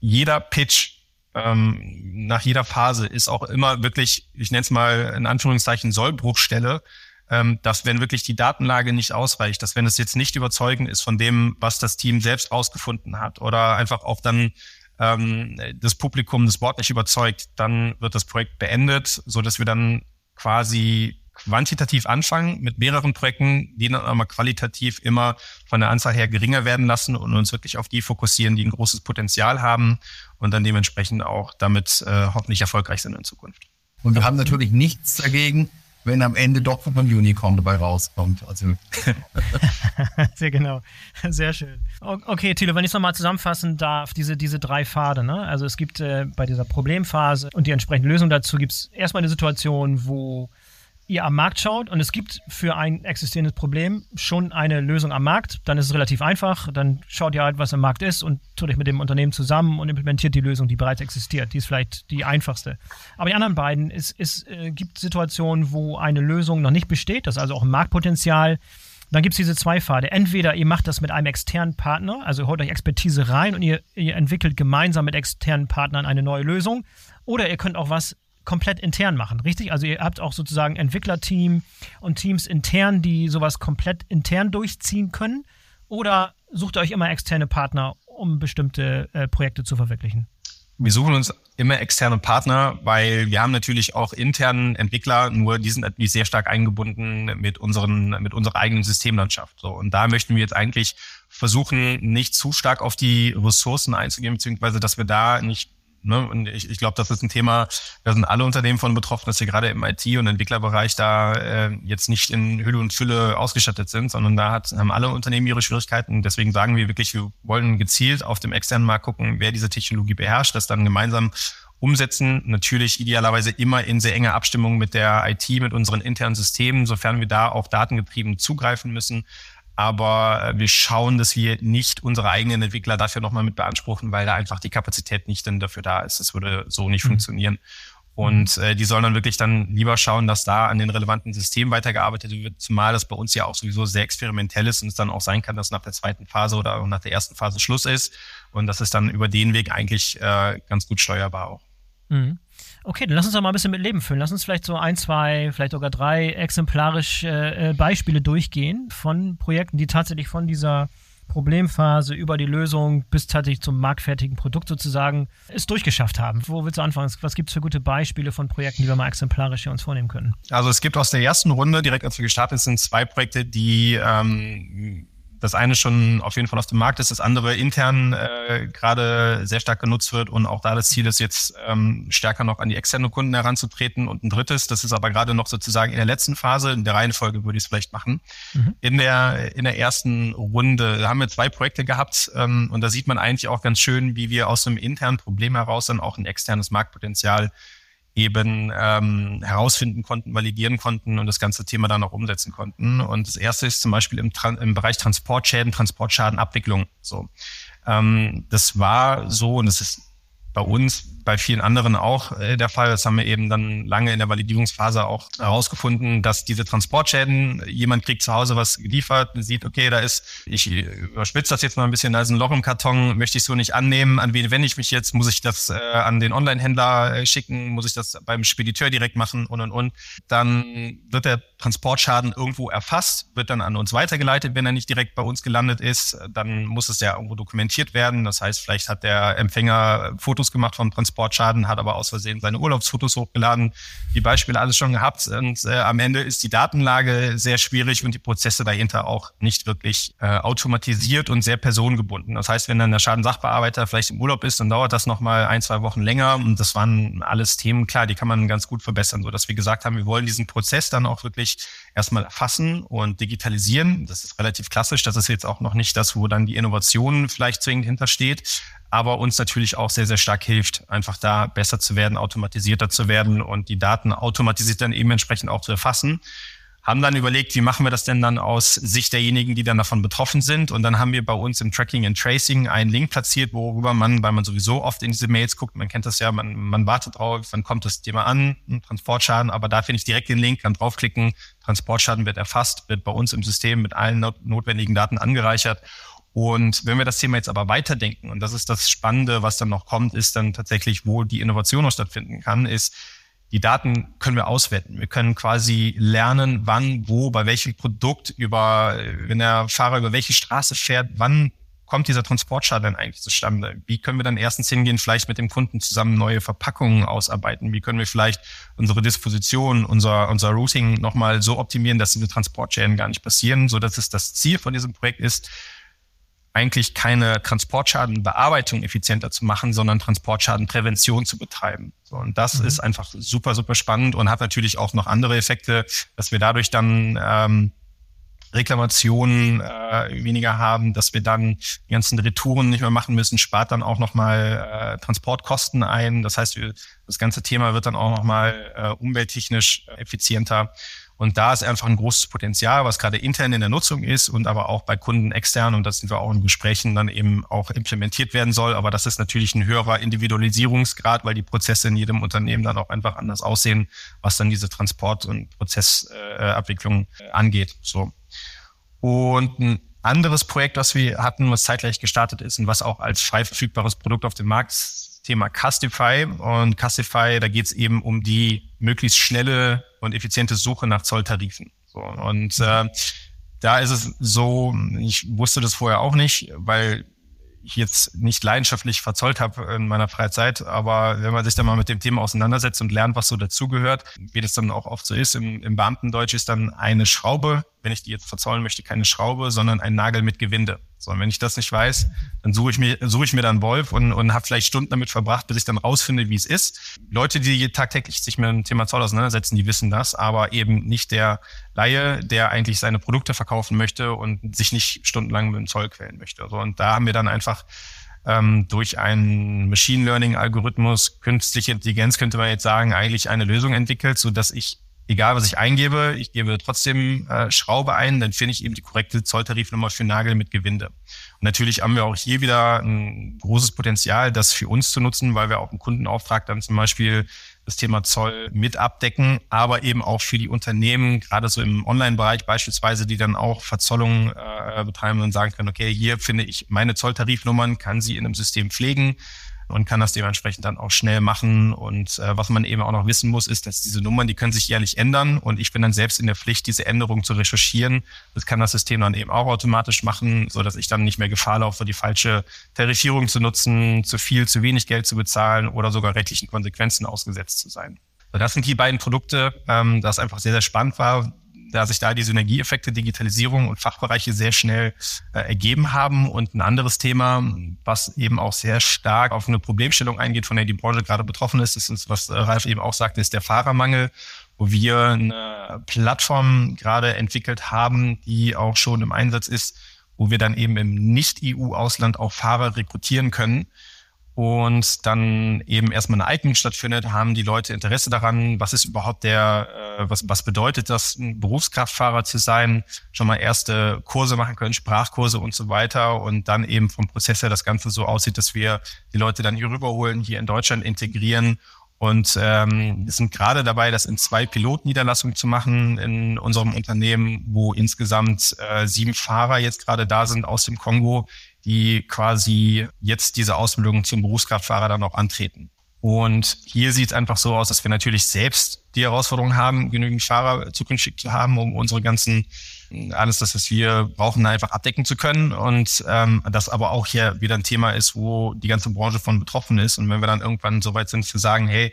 jeder Pitch ähm, nach jeder Phase ist auch immer wirklich, ich nenne es mal in Anführungszeichen Sollbruchstelle, ähm, dass wenn wirklich die Datenlage nicht ausreicht, dass wenn es jetzt nicht überzeugend ist von dem, was das Team selbst ausgefunden hat oder einfach auch dann ähm, das Publikum das Wort nicht überzeugt, dann wird das Projekt beendet, so dass wir dann quasi quantitativ anfangen mit mehreren Projekten, die dann aber qualitativ immer von der Anzahl her geringer werden lassen und uns wirklich auf die fokussieren, die ein großes Potenzial haben und dann dementsprechend auch damit äh, hoffentlich erfolgreich sind in Zukunft. Und wir haben natürlich nichts dagegen, wenn am Ende doch ein Unicorn dabei rauskommt. Also. Sehr genau. Sehr schön. Okay, Thilo, wenn ich es nochmal zusammenfassen darf, diese, diese drei Pfade, ne? Also es gibt äh, bei dieser Problemphase und die entsprechende Lösung dazu gibt es erstmal eine Situation, wo ihr am Markt schaut und es gibt für ein existierendes Problem schon eine Lösung am Markt, dann ist es relativ einfach. Dann schaut ihr halt, was im Markt ist und tut euch mit dem Unternehmen zusammen und implementiert die Lösung, die bereits existiert. Die ist vielleicht die einfachste. Aber die anderen beiden, es, es äh, gibt Situationen, wo eine Lösung noch nicht besteht, das ist also auch ein Marktpotenzial. Dann gibt es diese zwei Pfade. Entweder ihr macht das mit einem externen Partner, also holt euch Expertise rein und ihr, ihr entwickelt gemeinsam mit externen Partnern eine neue Lösung. Oder ihr könnt auch was komplett intern machen, richtig? Also ihr habt auch sozusagen Entwicklerteam und Teams intern, die sowas komplett intern durchziehen können? Oder sucht ihr euch immer externe Partner, um bestimmte äh, Projekte zu verwirklichen? Wir suchen uns immer externe Partner, weil wir haben natürlich auch internen Entwickler, nur die sind natürlich sehr stark eingebunden mit unseren, mit unserer eigenen Systemlandschaft. So. Und da möchten wir jetzt eigentlich versuchen, nicht zu stark auf die Ressourcen einzugehen, beziehungsweise, dass wir da nicht Ne? Und ich, ich glaube, das ist ein Thema, da sind alle Unternehmen von betroffen, dass wir gerade im IT- und Entwicklerbereich da äh, jetzt nicht in Hülle und Fülle ausgestattet sind, sondern da hat, haben alle Unternehmen ihre Schwierigkeiten. Deswegen sagen wir wirklich, wir wollen gezielt auf dem externen Markt gucken, wer diese Technologie beherrscht, das dann gemeinsam umsetzen. Natürlich idealerweise immer in sehr enger Abstimmung mit der IT, mit unseren internen Systemen, sofern wir da auch datengetrieben zugreifen müssen aber äh, wir schauen, dass wir nicht unsere eigenen Entwickler dafür nochmal mit beanspruchen, weil da einfach die Kapazität nicht dann dafür da ist. Das würde so nicht mhm. funktionieren. Und äh, die sollen dann wirklich dann lieber schauen, dass da an den relevanten Systemen weitergearbeitet wird, zumal das bei uns ja auch sowieso sehr experimentell ist und es dann auch sein kann, dass nach der zweiten Phase oder nach der ersten Phase Schluss ist. Und das ist dann über den Weg eigentlich äh, ganz gut steuerbar auch. Mhm. Okay, dann lass uns doch mal ein bisschen mit Leben füllen. Lass uns vielleicht so ein, zwei, vielleicht sogar drei exemplarische äh, Beispiele durchgehen von Projekten, die tatsächlich von dieser Problemphase über die Lösung bis tatsächlich zum marktfertigen Produkt sozusagen es durchgeschafft haben. Wo willst du anfangen? Was gibt es für gute Beispiele von Projekten, die wir mal exemplarisch hier uns vornehmen können? Also es gibt aus der ersten Runde, direkt als wir gestartet sind, zwei Projekte, die ähm, das eine schon auf jeden Fall auf dem Markt ist, das andere intern äh, gerade sehr stark genutzt wird und auch da das Ziel ist jetzt ähm, stärker noch an die externen Kunden heranzutreten und ein drittes, das ist aber gerade noch sozusagen in der letzten Phase, in der Reihenfolge würde ich es vielleicht machen. Mhm. In der in der ersten Runde haben wir zwei Projekte gehabt ähm, und da sieht man eigentlich auch ganz schön, wie wir aus einem internen Problem heraus dann auch ein externes Marktpotenzial eben ähm, herausfinden konnten, validieren konnten und das ganze Thema dann auch umsetzen konnten. Und das erste ist zum Beispiel im, Tran im Bereich Transportschäden, Transportschadenabwicklung. So, ähm, das war so und es ist bei uns bei vielen anderen auch äh, der Fall. Das haben wir eben dann lange in der Validierungsphase auch herausgefunden, dass diese Transportschäden, jemand kriegt zu Hause was geliefert, sieht, okay, da ist, ich überspitze das jetzt mal ein bisschen, da ist ein Loch im Karton, möchte ich so nicht annehmen. An wen wende ich mich jetzt? Muss ich das äh, an den Online-Händler äh, schicken? Muss ich das beim Spediteur direkt machen? Und, und, und. Dann wird der Transportschaden irgendwo erfasst, wird dann an uns weitergeleitet, wenn er nicht direkt bei uns gelandet ist. Dann muss es ja irgendwo dokumentiert werden. Das heißt, vielleicht hat der Empfänger Fotos gemacht vom Transport Sportschaden, hat aber aus Versehen seine Urlaubsfotos hochgeladen. Die Beispiele alles schon gehabt. Und äh, am Ende ist die Datenlage sehr schwierig und die Prozesse dahinter auch nicht wirklich äh, automatisiert und sehr personengebunden. Das heißt, wenn dann der Schadensachbearbeiter vielleicht im Urlaub ist, dann dauert das nochmal ein, zwei Wochen länger. Und das waren alles Themen, klar, die kann man ganz gut verbessern, so dass wir gesagt haben, wir wollen diesen Prozess dann auch wirklich erstmal erfassen und digitalisieren. Das ist relativ klassisch. Das ist jetzt auch noch nicht das, wo dann die Innovation vielleicht zwingend hintersteht aber uns natürlich auch sehr, sehr stark hilft, einfach da besser zu werden, automatisierter zu werden und die Daten automatisiert dann eben entsprechend auch zu erfassen. Haben dann überlegt, wie machen wir das denn dann aus Sicht derjenigen, die dann davon betroffen sind. Und dann haben wir bei uns im Tracking and Tracing einen Link platziert, worüber man, weil man sowieso oft in diese Mails guckt, man kennt das ja, man, man wartet drauf, wann kommt das Thema an, Transportschaden, aber da finde ich direkt den Link, kann draufklicken, Transportschaden wird erfasst, wird bei uns im System mit allen notwendigen Daten angereichert und wenn wir das Thema jetzt aber weiterdenken, und das ist das Spannende, was dann noch kommt, ist dann tatsächlich, wo die Innovation noch stattfinden kann, ist, die Daten können wir auswerten. Wir können quasi lernen, wann, wo, bei welchem Produkt, über, wenn der Fahrer über welche Straße fährt, wann kommt dieser Transportschaden denn eigentlich zustande? Wie können wir dann erstens hingehen, vielleicht mit dem Kunden zusammen neue Verpackungen ausarbeiten? Wie können wir vielleicht unsere Disposition, unser, unser Routing nochmal so optimieren, dass diese Transportschäden gar nicht passieren, so dass es das Ziel von diesem Projekt ist, eigentlich keine Transportschadenbearbeitung effizienter zu machen, sondern Transportschadenprävention zu betreiben. So, und das mhm. ist einfach super, super spannend und hat natürlich auch noch andere Effekte, dass wir dadurch dann ähm, Reklamationen äh, weniger haben, dass wir dann die ganzen Retouren nicht mehr machen müssen, spart dann auch nochmal äh, Transportkosten ein. Das heißt, das ganze Thema wird dann auch nochmal äh, umwelttechnisch effizienter. Und da ist einfach ein großes Potenzial, was gerade intern in der Nutzung ist und aber auch bei Kunden extern, und das sind wir auch in Gesprächen, dann eben auch implementiert werden soll. Aber das ist natürlich ein höherer Individualisierungsgrad, weil die Prozesse in jedem Unternehmen dann auch einfach anders aussehen, was dann diese Transport- und Prozessabwicklung äh, angeht. So. Und ein anderes Projekt, was wir hatten, was zeitgleich gestartet ist und was auch als frei verfügbares Produkt auf dem Markt Thema Castify. Und Castify, da geht es eben um die möglichst schnelle und effiziente Suche nach Zolltarifen. So, und äh, da ist es so, ich wusste das vorher auch nicht, weil ich jetzt nicht leidenschaftlich verzollt habe in meiner Freizeit, aber wenn man sich dann mal mit dem Thema auseinandersetzt und lernt, was so dazugehört, wie das dann auch oft so ist, im, im Beamtendeutsch ist dann eine Schraube wenn ich die jetzt verzollen möchte, keine Schraube, sondern ein Nagel mit Gewinde. So, und wenn ich das nicht weiß, dann suche ich mir, suche ich mir dann Wolf und, und habe vielleicht Stunden damit verbracht, bis ich dann rausfinde, wie es ist. Leute, die tagtäglich sich mit dem Thema Zoll auseinandersetzen, die wissen das, aber eben nicht der Laie, der eigentlich seine Produkte verkaufen möchte und sich nicht stundenlang mit dem Zoll quälen möchte. So, und da haben wir dann einfach ähm, durch einen Machine Learning Algorithmus, künstliche Intelligenz könnte man jetzt sagen, eigentlich eine Lösung entwickelt, so dass ich egal was ich eingebe, ich gebe trotzdem äh, Schraube ein, dann finde ich eben die korrekte Zolltarifnummer für Nagel mit Gewinde. Und natürlich haben wir auch hier wieder ein großes Potenzial, das für uns zu nutzen, weil wir auch im Kundenauftrag dann zum Beispiel das Thema Zoll mit abdecken, aber eben auch für die Unternehmen, gerade so im Online-Bereich beispielsweise, die dann auch Verzollungen äh, betreiben und sagen können, okay, hier finde ich meine Zolltarifnummern, kann sie in einem System pflegen und kann das dementsprechend dann auch schnell machen. Und äh, was man eben auch noch wissen muss, ist, dass diese Nummern, die können sich jährlich ändern und ich bin dann selbst in der Pflicht, diese Änderungen zu recherchieren. Das kann das System dann eben auch automatisch machen, so dass ich dann nicht mehr Gefahr laufe, die falsche Tarifierung zu nutzen, zu viel, zu wenig Geld zu bezahlen oder sogar rechtlichen Konsequenzen ausgesetzt zu sein. So, das sind die beiden Produkte, ähm, das einfach sehr, sehr spannend war da sich da die Synergieeffekte Digitalisierung und Fachbereiche sehr schnell äh, ergeben haben. Und ein anderes Thema, was eben auch sehr stark auf eine Problemstellung eingeht, von der die Branche gerade betroffen ist, ist, was Ralf eben auch sagte, ist der Fahrermangel wo wir eine Plattform gerade entwickelt haben, die auch schon im Einsatz ist, wo wir dann eben im Nicht-EU-Ausland auch Fahrer rekrutieren können und dann eben erstmal eine Eignung stattfindet, haben die Leute Interesse daran, was ist überhaupt der, äh, was, was bedeutet das, ein Berufskraftfahrer zu sein, schon mal erste Kurse machen können, Sprachkurse und so weiter. Und dann eben vom Prozess her das Ganze so aussieht, dass wir die Leute dann hier rüberholen, hier in Deutschland integrieren. Und ähm, sind gerade dabei, das in zwei Pilotniederlassungen zu machen in unserem Unternehmen, wo insgesamt äh, sieben Fahrer jetzt gerade da sind aus dem Kongo, die quasi jetzt diese Ausbildung zum Berufskraftfahrer dann auch antreten. Und hier sieht es einfach so aus, dass wir natürlich selbst die Herausforderung haben, genügend Fahrer zukünftig zu haben, um unsere ganzen alles das, was wir brauchen, einfach abdecken zu können. Und ähm, das aber auch hier wieder ein Thema ist, wo die ganze Branche von betroffen ist. Und wenn wir dann irgendwann so weit sind zu sagen, hey,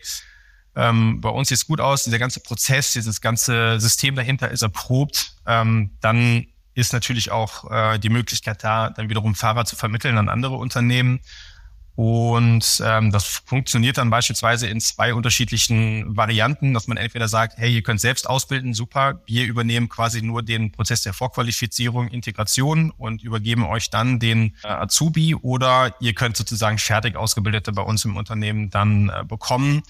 ähm, bei uns sieht es gut aus, dieser ganze Prozess, dieses ganze System dahinter ist erprobt, ähm, dann ist natürlich auch äh, die Möglichkeit da, dann wiederum Fahrer zu vermitteln an andere Unternehmen. Und ähm, das funktioniert dann beispielsweise in zwei unterschiedlichen Varianten, dass man entweder sagt, hey, ihr könnt selbst ausbilden, super, wir übernehmen quasi nur den Prozess der Vorqualifizierung, Integration und übergeben euch dann den äh, Azubi oder ihr könnt sozusagen fertig ausgebildete bei uns im Unternehmen dann äh, bekommen.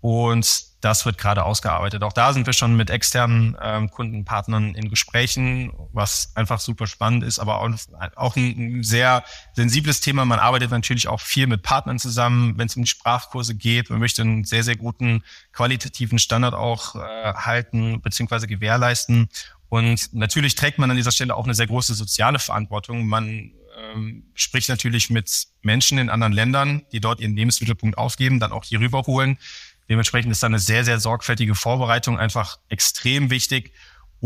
Und das wird gerade ausgearbeitet. Auch da sind wir schon mit externen ähm, Kundenpartnern in Gesprächen, was einfach super spannend ist, aber auch, auch ein, sehr sensibles Thema. Man arbeitet natürlich auch viel mit Partnern zusammen, wenn es um die Sprachkurse geht. Man möchte einen sehr, sehr guten qualitativen Standard auch äh, halten bzw. gewährleisten. Und natürlich trägt man an dieser Stelle auch eine sehr große soziale Verantwortung. Man ähm, spricht natürlich mit Menschen in anderen Ländern, die dort ihren Lebensmittelpunkt aufgeben, dann auch hier rüberholen Dementsprechend ist da eine sehr, sehr sorgfältige Vorbereitung einfach extrem wichtig.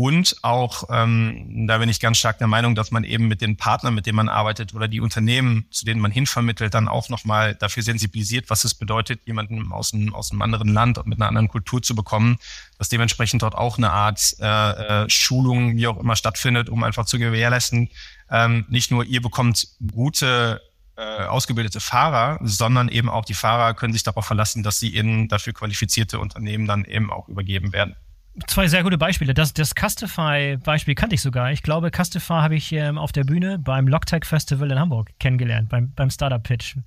Und auch, ähm, da bin ich ganz stark der Meinung, dass man eben mit den Partnern, mit denen man arbeitet oder die Unternehmen, zu denen man hinvermittelt, dann auch nochmal dafür sensibilisiert, was es bedeutet, jemanden aus einem, aus einem anderen Land und mit einer anderen Kultur zu bekommen, dass dementsprechend dort auch eine Art äh, äh, Schulung, wie auch immer, stattfindet, um einfach zu gewährleisten, ähm, nicht nur ihr bekommt gute äh, ausgebildete Fahrer, sondern eben auch die Fahrer können sich darauf verlassen, dass sie in dafür qualifizierte Unternehmen dann eben auch übergeben werden zwei sehr gute Beispiele. Das, das Castify-Beispiel kannte ich sogar. Ich glaube, Castify habe ich ähm, auf der Bühne beim Logtech Festival in Hamburg kennengelernt, beim, beim Startup-Pitch.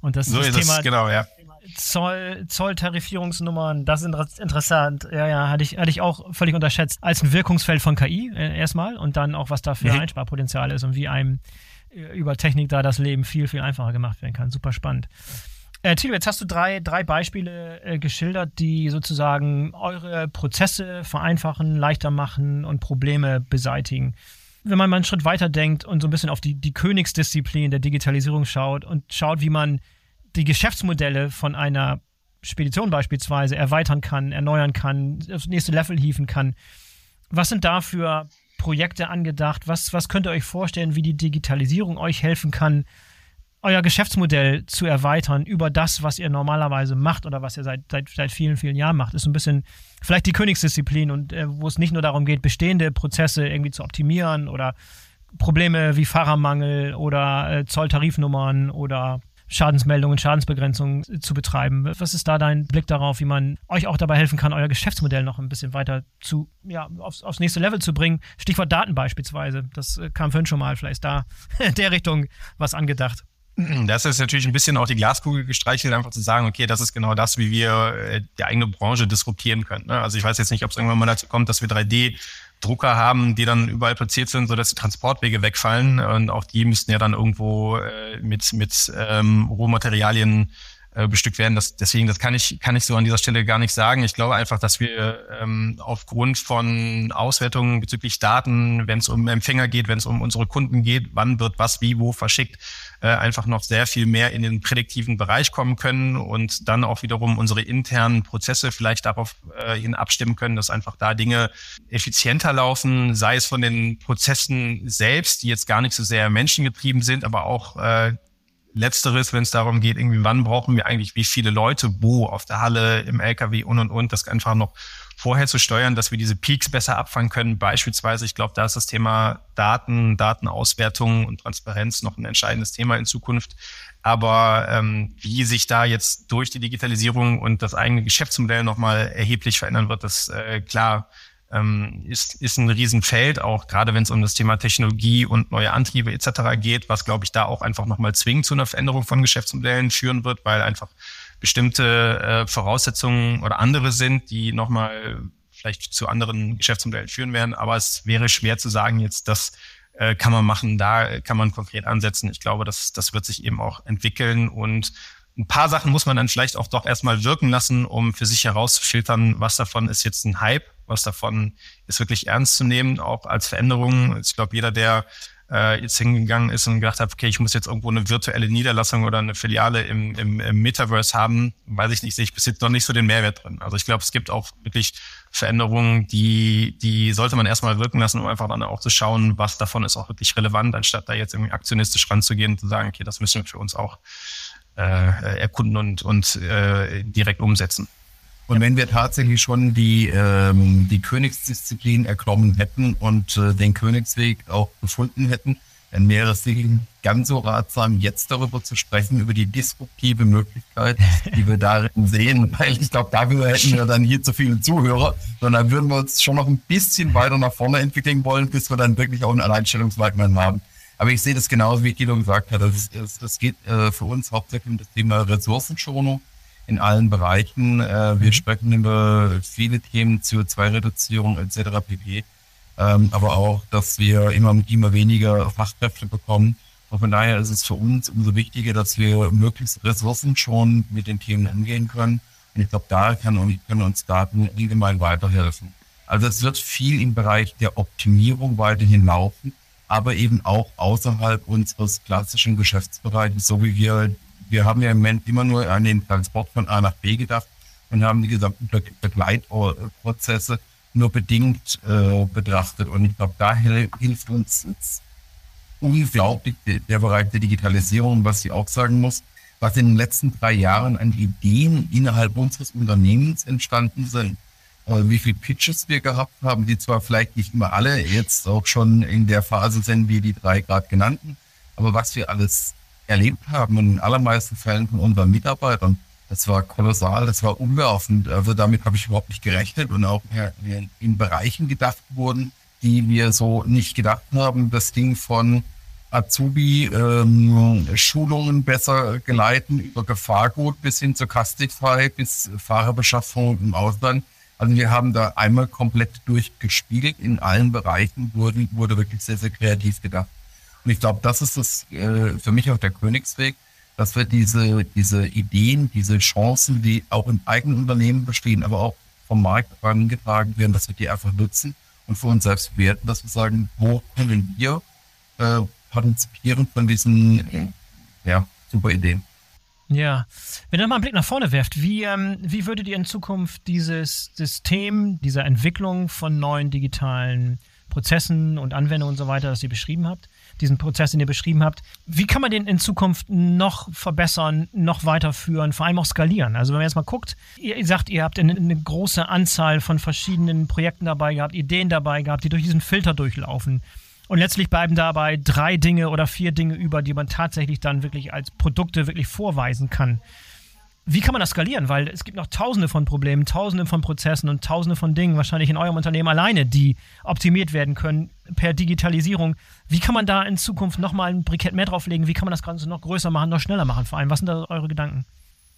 Und das so ist das Thema, es, genau, ja. Zoll, Zolltarifierungsnummern, das ist interessant. Ja, ja, hatte ich, hatte ich auch völlig unterschätzt. Als ein Wirkungsfeld von KI äh, erstmal und dann auch, was da für mhm. Einsparpotenzial ist und wie einem äh, über Technik da das Leben viel, viel einfacher gemacht werden kann. Super spannend. Äh, Tilo, jetzt hast du drei, drei Beispiele äh, geschildert, die sozusagen eure Prozesse vereinfachen, leichter machen und Probleme beseitigen. Wenn man mal einen Schritt weiter denkt und so ein bisschen auf die, die Königsdisziplin der Digitalisierung schaut und schaut, wie man die Geschäftsmodelle von einer Spedition beispielsweise erweitern kann, erneuern kann, aufs nächste Level hieven kann. Was sind da für Projekte angedacht? Was, was könnt ihr euch vorstellen, wie die Digitalisierung euch helfen kann, euer Geschäftsmodell zu erweitern über das, was ihr normalerweise macht oder was ihr seit, seit, seit vielen, vielen Jahren macht. Ist ein bisschen vielleicht die Königsdisziplin und äh, wo es nicht nur darum geht, bestehende Prozesse irgendwie zu optimieren oder Probleme wie Fahrermangel oder äh, Zolltarifnummern oder Schadensmeldungen, Schadensbegrenzung zu betreiben. Was ist da dein Blick darauf, wie man euch auch dabei helfen kann, euer Geschäftsmodell noch ein bisschen weiter zu, ja, aufs, aufs nächste Level zu bringen? Stichwort Daten beispielsweise. Das äh, kam vorhin schon mal. Vielleicht da in der Richtung was angedacht. Das ist natürlich ein bisschen auch die Glaskugel gestreichelt, einfach zu sagen, okay, das ist genau das, wie wir äh, die eigene Branche disruptieren können. Ne? Also ich weiß jetzt nicht, ob es irgendwann mal dazu kommt, dass wir 3D Drucker haben, die dann überall platziert sind, so dass die Transportwege wegfallen. Und auch die müssten ja dann irgendwo äh, mit, mit ähm, Rohmaterialien äh, bestückt werden. Das, deswegen, das kann ich, kann ich so an dieser Stelle gar nicht sagen. Ich glaube einfach, dass wir ähm, aufgrund von Auswertungen bezüglich Daten, wenn es um Empfänger geht, wenn es um unsere Kunden geht, wann wird was wie wo verschickt, äh, einfach noch sehr viel mehr in den prädiktiven Bereich kommen können und dann auch wiederum unsere internen Prozesse vielleicht darauf äh, hin abstimmen können, dass einfach da Dinge effizienter laufen, sei es von den Prozessen selbst, die jetzt gar nicht so sehr menschengetrieben sind, aber auch äh, Letzteres, wenn es darum geht, irgendwie, wann brauchen wir eigentlich wie viele Leute wo auf der Halle, im LKW und und und, das einfach noch vorher zu steuern, dass wir diese Peaks besser abfangen können. Beispielsweise, ich glaube, da ist das Thema Daten, Datenauswertung und Transparenz noch ein entscheidendes Thema in Zukunft. Aber ähm, wie sich da jetzt durch die Digitalisierung und das eigene Geschäftsmodell nochmal erheblich verändern wird, das äh, klar ähm, ist, ist ein Riesenfeld, auch gerade wenn es um das Thema Technologie und neue Antriebe etc. geht, was, glaube ich, da auch einfach nochmal zwingend zu einer Veränderung von Geschäftsmodellen führen wird, weil einfach bestimmte äh, Voraussetzungen oder andere sind, die nochmal vielleicht zu anderen Geschäftsmodellen führen werden. Aber es wäre schwer zu sagen, jetzt das äh, kann man machen, da kann man konkret ansetzen. Ich glaube, das, das wird sich eben auch entwickeln und ein paar Sachen muss man dann vielleicht auch doch erstmal wirken lassen, um für sich herauszufiltern, was davon ist jetzt ein Hype was davon ist wirklich ernst zu nehmen, auch als Veränderung. Ich glaube, jeder, der äh, jetzt hingegangen ist und gedacht hat, okay, ich muss jetzt irgendwo eine virtuelle Niederlassung oder eine Filiale im, im, im Metaverse haben, weiß ich nicht, sehe ich bis jetzt noch nicht so den Mehrwert drin. Also ich glaube, es gibt auch wirklich Veränderungen, die, die sollte man erstmal wirken lassen, um einfach dann auch zu schauen, was davon ist auch wirklich relevant, anstatt da jetzt irgendwie aktionistisch ranzugehen und zu sagen, okay, das müssen wir für uns auch äh, erkunden und, und äh, direkt umsetzen. Und wenn wir tatsächlich schon die, ähm, die Königsdisziplin erklommen hätten und äh, den Königsweg auch gefunden hätten, dann wäre es sicherlich ganz so ratsam, jetzt darüber zu sprechen, über die disruptive Möglichkeit, die wir darin sehen. Weil ich glaube, dafür hätten wir dann hier zu viele Zuhörer, sondern würden wir uns schon noch ein bisschen weiter nach vorne entwickeln wollen, bis wir dann wirklich auch ein Alleinstellungsmerkmal haben. Aber ich sehe das genauso, wie Guido gesagt hat. Es geht äh, für uns hauptsächlich um das Thema Ressourcenschonung in allen Bereichen. Äh, wir mhm. sprechen über viele Themen, CO2-Reduzierung etc. pp. Ähm, aber auch, dass wir immer, immer weniger Fachkräfte bekommen. Und von daher ist es für uns umso wichtiger, dass wir möglichst Ressourcen schon mit den Themen umgehen können. Und ich glaube, da kann, können uns Daten allgemein weiterhelfen. Also es wird viel im Bereich der Optimierung weiterhin laufen, aber eben auch außerhalb unseres klassischen Geschäftsbereichs, so wie wir wir haben ja im Moment immer nur an den Transport von A nach B gedacht und haben die gesamten Begleitprozesse nur bedingt äh, betrachtet. Und ich glaube, da hilft uns unglaublich der Bereich der Digitalisierung, was ich auch sagen muss, was in den letzten drei Jahren an Ideen innerhalb unseres Unternehmens entstanden sind. Also wie viele Pitches wir gehabt haben, die zwar vielleicht nicht immer alle jetzt auch schon in der Phase sind, wie die drei gerade genannten, aber was wir alles erlebt haben, in den allermeisten Fällen von unseren Mitarbeitern, das war kolossal, das war umwerfend. Also damit habe ich überhaupt nicht gerechnet und auch in Bereichen gedacht wurden, die wir so nicht gedacht haben. Das Ding von Azubi ähm, besser geleiten über Gefahrgut bis hin zur Kastikfrei bis Fahrerbeschaffung im Ausland. Also wir haben da einmal komplett durchgespielt. In allen Bereichen wurde, wurde wirklich sehr, sehr kreativ gedacht. Und ich glaube, das ist das äh, für mich auch der Königsweg, dass wir diese, diese Ideen, diese Chancen, die auch im eigenen Unternehmen bestehen, aber auch vom Markt herangetragen werden, dass wir die einfach nutzen und für uns selbst werten, dass wir sagen, wo können wir äh, partizipieren von diesen ja, super Ideen. Ja, wenn ihr mal einen Blick nach vorne werft, wie, ähm, wie würdet ihr in Zukunft dieses System, dieser Entwicklung von neuen digitalen Prozessen und Anwendungen und so weiter, das ihr beschrieben habt, diesen Prozess, den ihr beschrieben habt. Wie kann man den in Zukunft noch verbessern, noch weiterführen, vor allem auch skalieren? Also wenn man jetzt mal guckt, ihr sagt, ihr habt eine, eine große Anzahl von verschiedenen Projekten dabei gehabt, Ideen dabei gehabt, die durch diesen Filter durchlaufen. Und letztlich bleiben dabei drei Dinge oder vier Dinge über, die man tatsächlich dann wirklich als Produkte wirklich vorweisen kann. Wie kann man das skalieren? Weil es gibt noch tausende von Problemen, tausende von Prozessen und tausende von Dingen wahrscheinlich in eurem Unternehmen alleine, die optimiert werden können per Digitalisierung. Wie kann man da in Zukunft nochmal ein Brikett mehr drauflegen? Wie kann man das Ganze noch größer machen, noch schneller machen? Vor allem, was sind da eure Gedanken?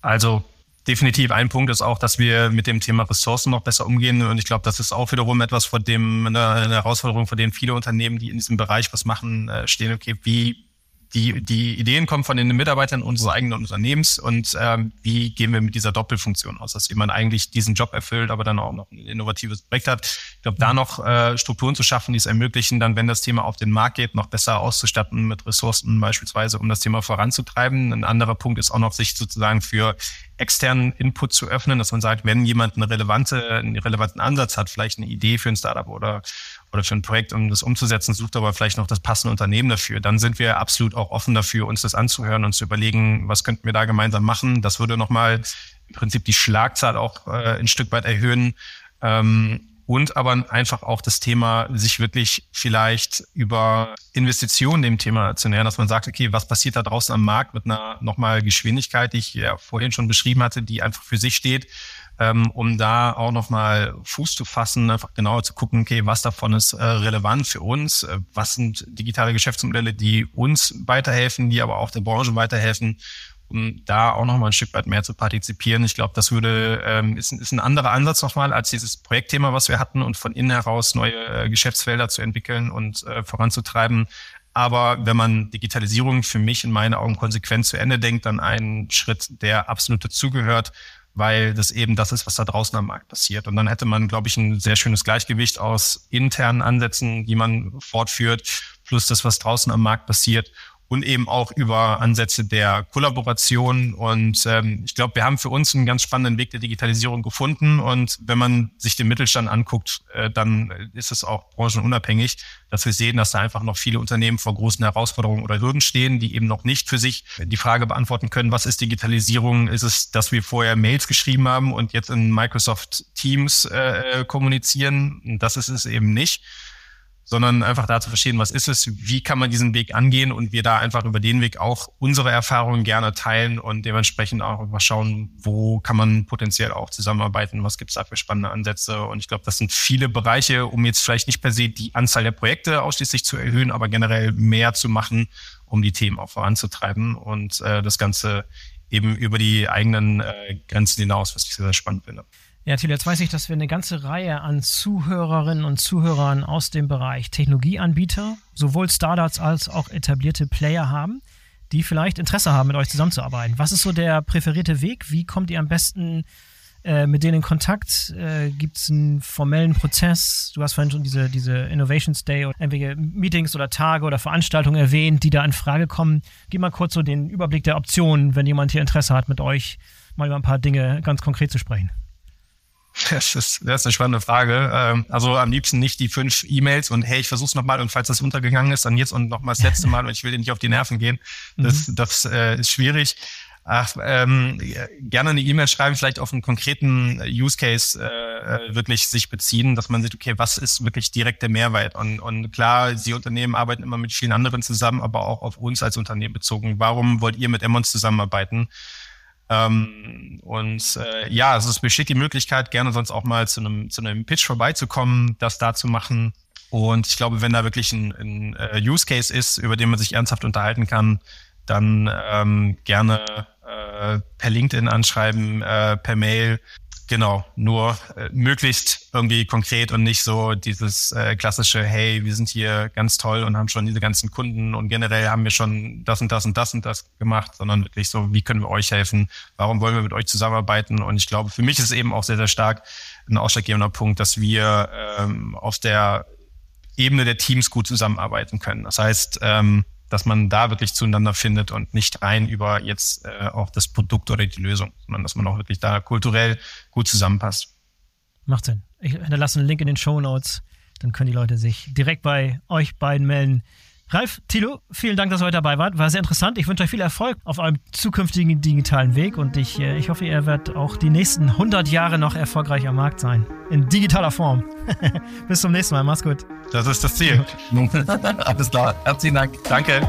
Also definitiv ein Punkt ist auch, dass wir mit dem Thema Ressourcen noch besser umgehen. Und ich glaube, das ist auch wiederum etwas, vor dem eine, Herausforderung, vor denen viele Unternehmen, die in diesem Bereich was machen, äh, stehen. Okay, wie die, die Ideen kommen von den Mitarbeitern unseres eigenen Unternehmens und ähm, wie gehen wir mit dieser Doppelfunktion aus, dass jemand eigentlich diesen Job erfüllt, aber dann auch noch ein innovatives Projekt hat. Ich glaube, da noch äh, Strukturen zu schaffen, die es ermöglichen, dann, wenn das Thema auf den Markt geht, noch besser auszustatten mit Ressourcen beispielsweise, um das Thema voranzutreiben. Ein anderer Punkt ist auch noch, sich sozusagen für externen Input zu öffnen, dass man sagt, wenn jemand eine relevante, einen relevanten Ansatz hat, vielleicht eine Idee für ein Startup oder oder für ein Projekt, um das umzusetzen, sucht aber vielleicht noch das passende Unternehmen dafür. Dann sind wir absolut auch offen dafür, uns das anzuhören und zu überlegen, was könnten wir da gemeinsam machen. Das würde nochmal im Prinzip die Schlagzahl auch äh, ein Stück weit erhöhen. Ähm, und aber einfach auch das Thema, sich wirklich vielleicht über Investitionen dem Thema zu nähern, dass man sagt, okay, was passiert da draußen am Markt mit einer nochmal Geschwindigkeit, die ich ja vorhin schon beschrieben hatte, die einfach für sich steht ähm, um da auch nochmal Fuß zu fassen, einfach genauer zu gucken, okay, was davon ist äh, relevant für uns, äh, was sind digitale Geschäftsmodelle, die uns weiterhelfen, die aber auch der Branche weiterhelfen, um da auch nochmal ein Stück weit mehr zu partizipieren. Ich glaube, das würde ähm, ist, ist ein anderer Ansatz nochmal als dieses Projektthema, was wir hatten und von innen heraus neue äh, Geschäftsfelder zu entwickeln und äh, voranzutreiben. Aber wenn man Digitalisierung für mich in meinen Augen konsequent zu Ende denkt, dann ein Schritt, der absolut dazugehört weil das eben das ist, was da draußen am Markt passiert. Und dann hätte man, glaube ich, ein sehr schönes Gleichgewicht aus internen Ansätzen, die man fortführt, plus das, was draußen am Markt passiert und eben auch über Ansätze der Kollaboration. Und ähm, ich glaube, wir haben für uns einen ganz spannenden Weg der Digitalisierung gefunden. Und wenn man sich den Mittelstand anguckt, äh, dann ist es auch branchenunabhängig, dass wir sehen, dass da einfach noch viele Unternehmen vor großen Herausforderungen oder Hürden stehen, die eben noch nicht für sich die Frage beantworten können, was ist Digitalisierung? Ist es, dass wir vorher Mails geschrieben haben und jetzt in Microsoft Teams äh, kommunizieren? Das ist es eben nicht sondern einfach da zu verstehen, was ist es, wie kann man diesen Weg angehen und wir da einfach über den Weg auch unsere Erfahrungen gerne teilen und dementsprechend auch mal schauen, wo kann man potenziell auch zusammenarbeiten, was gibt es da für spannende Ansätze und ich glaube, das sind viele Bereiche, um jetzt vielleicht nicht per se die Anzahl der Projekte ausschließlich zu erhöhen, aber generell mehr zu machen, um die Themen auch voranzutreiben und äh, das Ganze eben über die eigenen äh, Grenzen hinaus, was ich sehr, sehr spannend finde. Ja, Thilo, jetzt weiß ich, dass wir eine ganze Reihe an Zuhörerinnen und Zuhörern aus dem Bereich Technologieanbieter, sowohl Startups als auch etablierte Player haben, die vielleicht Interesse haben, mit euch zusammenzuarbeiten. Was ist so der präferierte Weg? Wie kommt ihr am besten äh, mit denen in Kontakt? Äh, Gibt es einen formellen Prozess? Du hast vorhin schon diese, diese Innovations Day oder irgendwelche Meetings oder Tage oder Veranstaltungen erwähnt, die da in Frage kommen. Gib mal kurz so den Überblick der Optionen, wenn jemand hier Interesse hat, mit euch mal über ein paar Dinge ganz konkret zu sprechen. Das ist, das ist eine spannende Frage. Ähm, also am liebsten nicht die fünf E-Mails und hey, ich versuch's nochmal und falls das untergegangen ist, dann jetzt und nochmal das letzte Mal und ich will dir nicht auf die Nerven gehen. Das, mhm. das äh, ist schwierig. Ach, ähm, gerne eine E-Mail schreiben, vielleicht auf einen konkreten Use Case äh, wirklich sich beziehen, dass man sieht, okay, was ist wirklich direkt der Mehrwert? Und, und klar, die Unternehmen arbeiten immer mit vielen anderen zusammen, aber auch auf uns als Unternehmen bezogen. Warum wollt ihr mit Emmons zusammenarbeiten? Ähm, und äh, ja, also es besteht die Möglichkeit, gerne sonst auch mal zu einem, zu einem Pitch vorbeizukommen, das da zu machen. Und ich glaube, wenn da wirklich ein, ein uh, Use Case ist, über den man sich ernsthaft unterhalten kann, dann ähm, gerne äh, per LinkedIn anschreiben, äh, per Mail. Genau, nur äh, möglichst irgendwie konkret und nicht so dieses äh, klassische, hey, wir sind hier ganz toll und haben schon diese ganzen Kunden und generell haben wir schon das und das und das und das gemacht, sondern wirklich so, wie können wir euch helfen? Warum wollen wir mit euch zusammenarbeiten? Und ich glaube, für mich ist es eben auch sehr, sehr stark ein ausschlaggebender Punkt, dass wir ähm, auf der Ebene der Teams gut zusammenarbeiten können. Das heißt, ähm, dass man da wirklich zueinander findet und nicht rein über jetzt äh, auch das Produkt oder die Lösung, sondern dass man auch wirklich da kulturell gut zusammenpasst. Macht Sinn. Ich hinterlasse einen Link in den Show Notes, dann können die Leute sich direkt bei euch beiden melden. Ralf, Thilo, vielen Dank, dass ihr heute dabei wart. War sehr interessant. Ich wünsche euch viel Erfolg auf eurem zukünftigen digitalen Weg und ich, äh, ich hoffe, ihr werdet auch die nächsten 100 Jahre noch erfolgreich am Markt sein. In digitaler Form. Bis zum nächsten Mal. Mach's gut. Das ist das Ziel. Alles klar. Herzlichen Dank. Danke.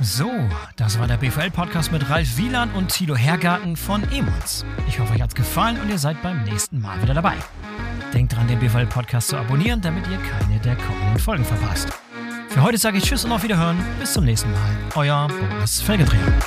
So, das war der BVL-Podcast mit Ralf Wieland und Thilo Hergarten von Emons. Ich hoffe, euch hat's gefallen und ihr seid beim nächsten Mal wieder dabei. Denkt dran, den BVL-Podcast zu abonnieren, damit ihr keine der kommenden Folgen verpasst. Für heute sage ich Tschüss und auf Wiederhören. Bis zum nächsten Mal. Euer Boris Felgendreher.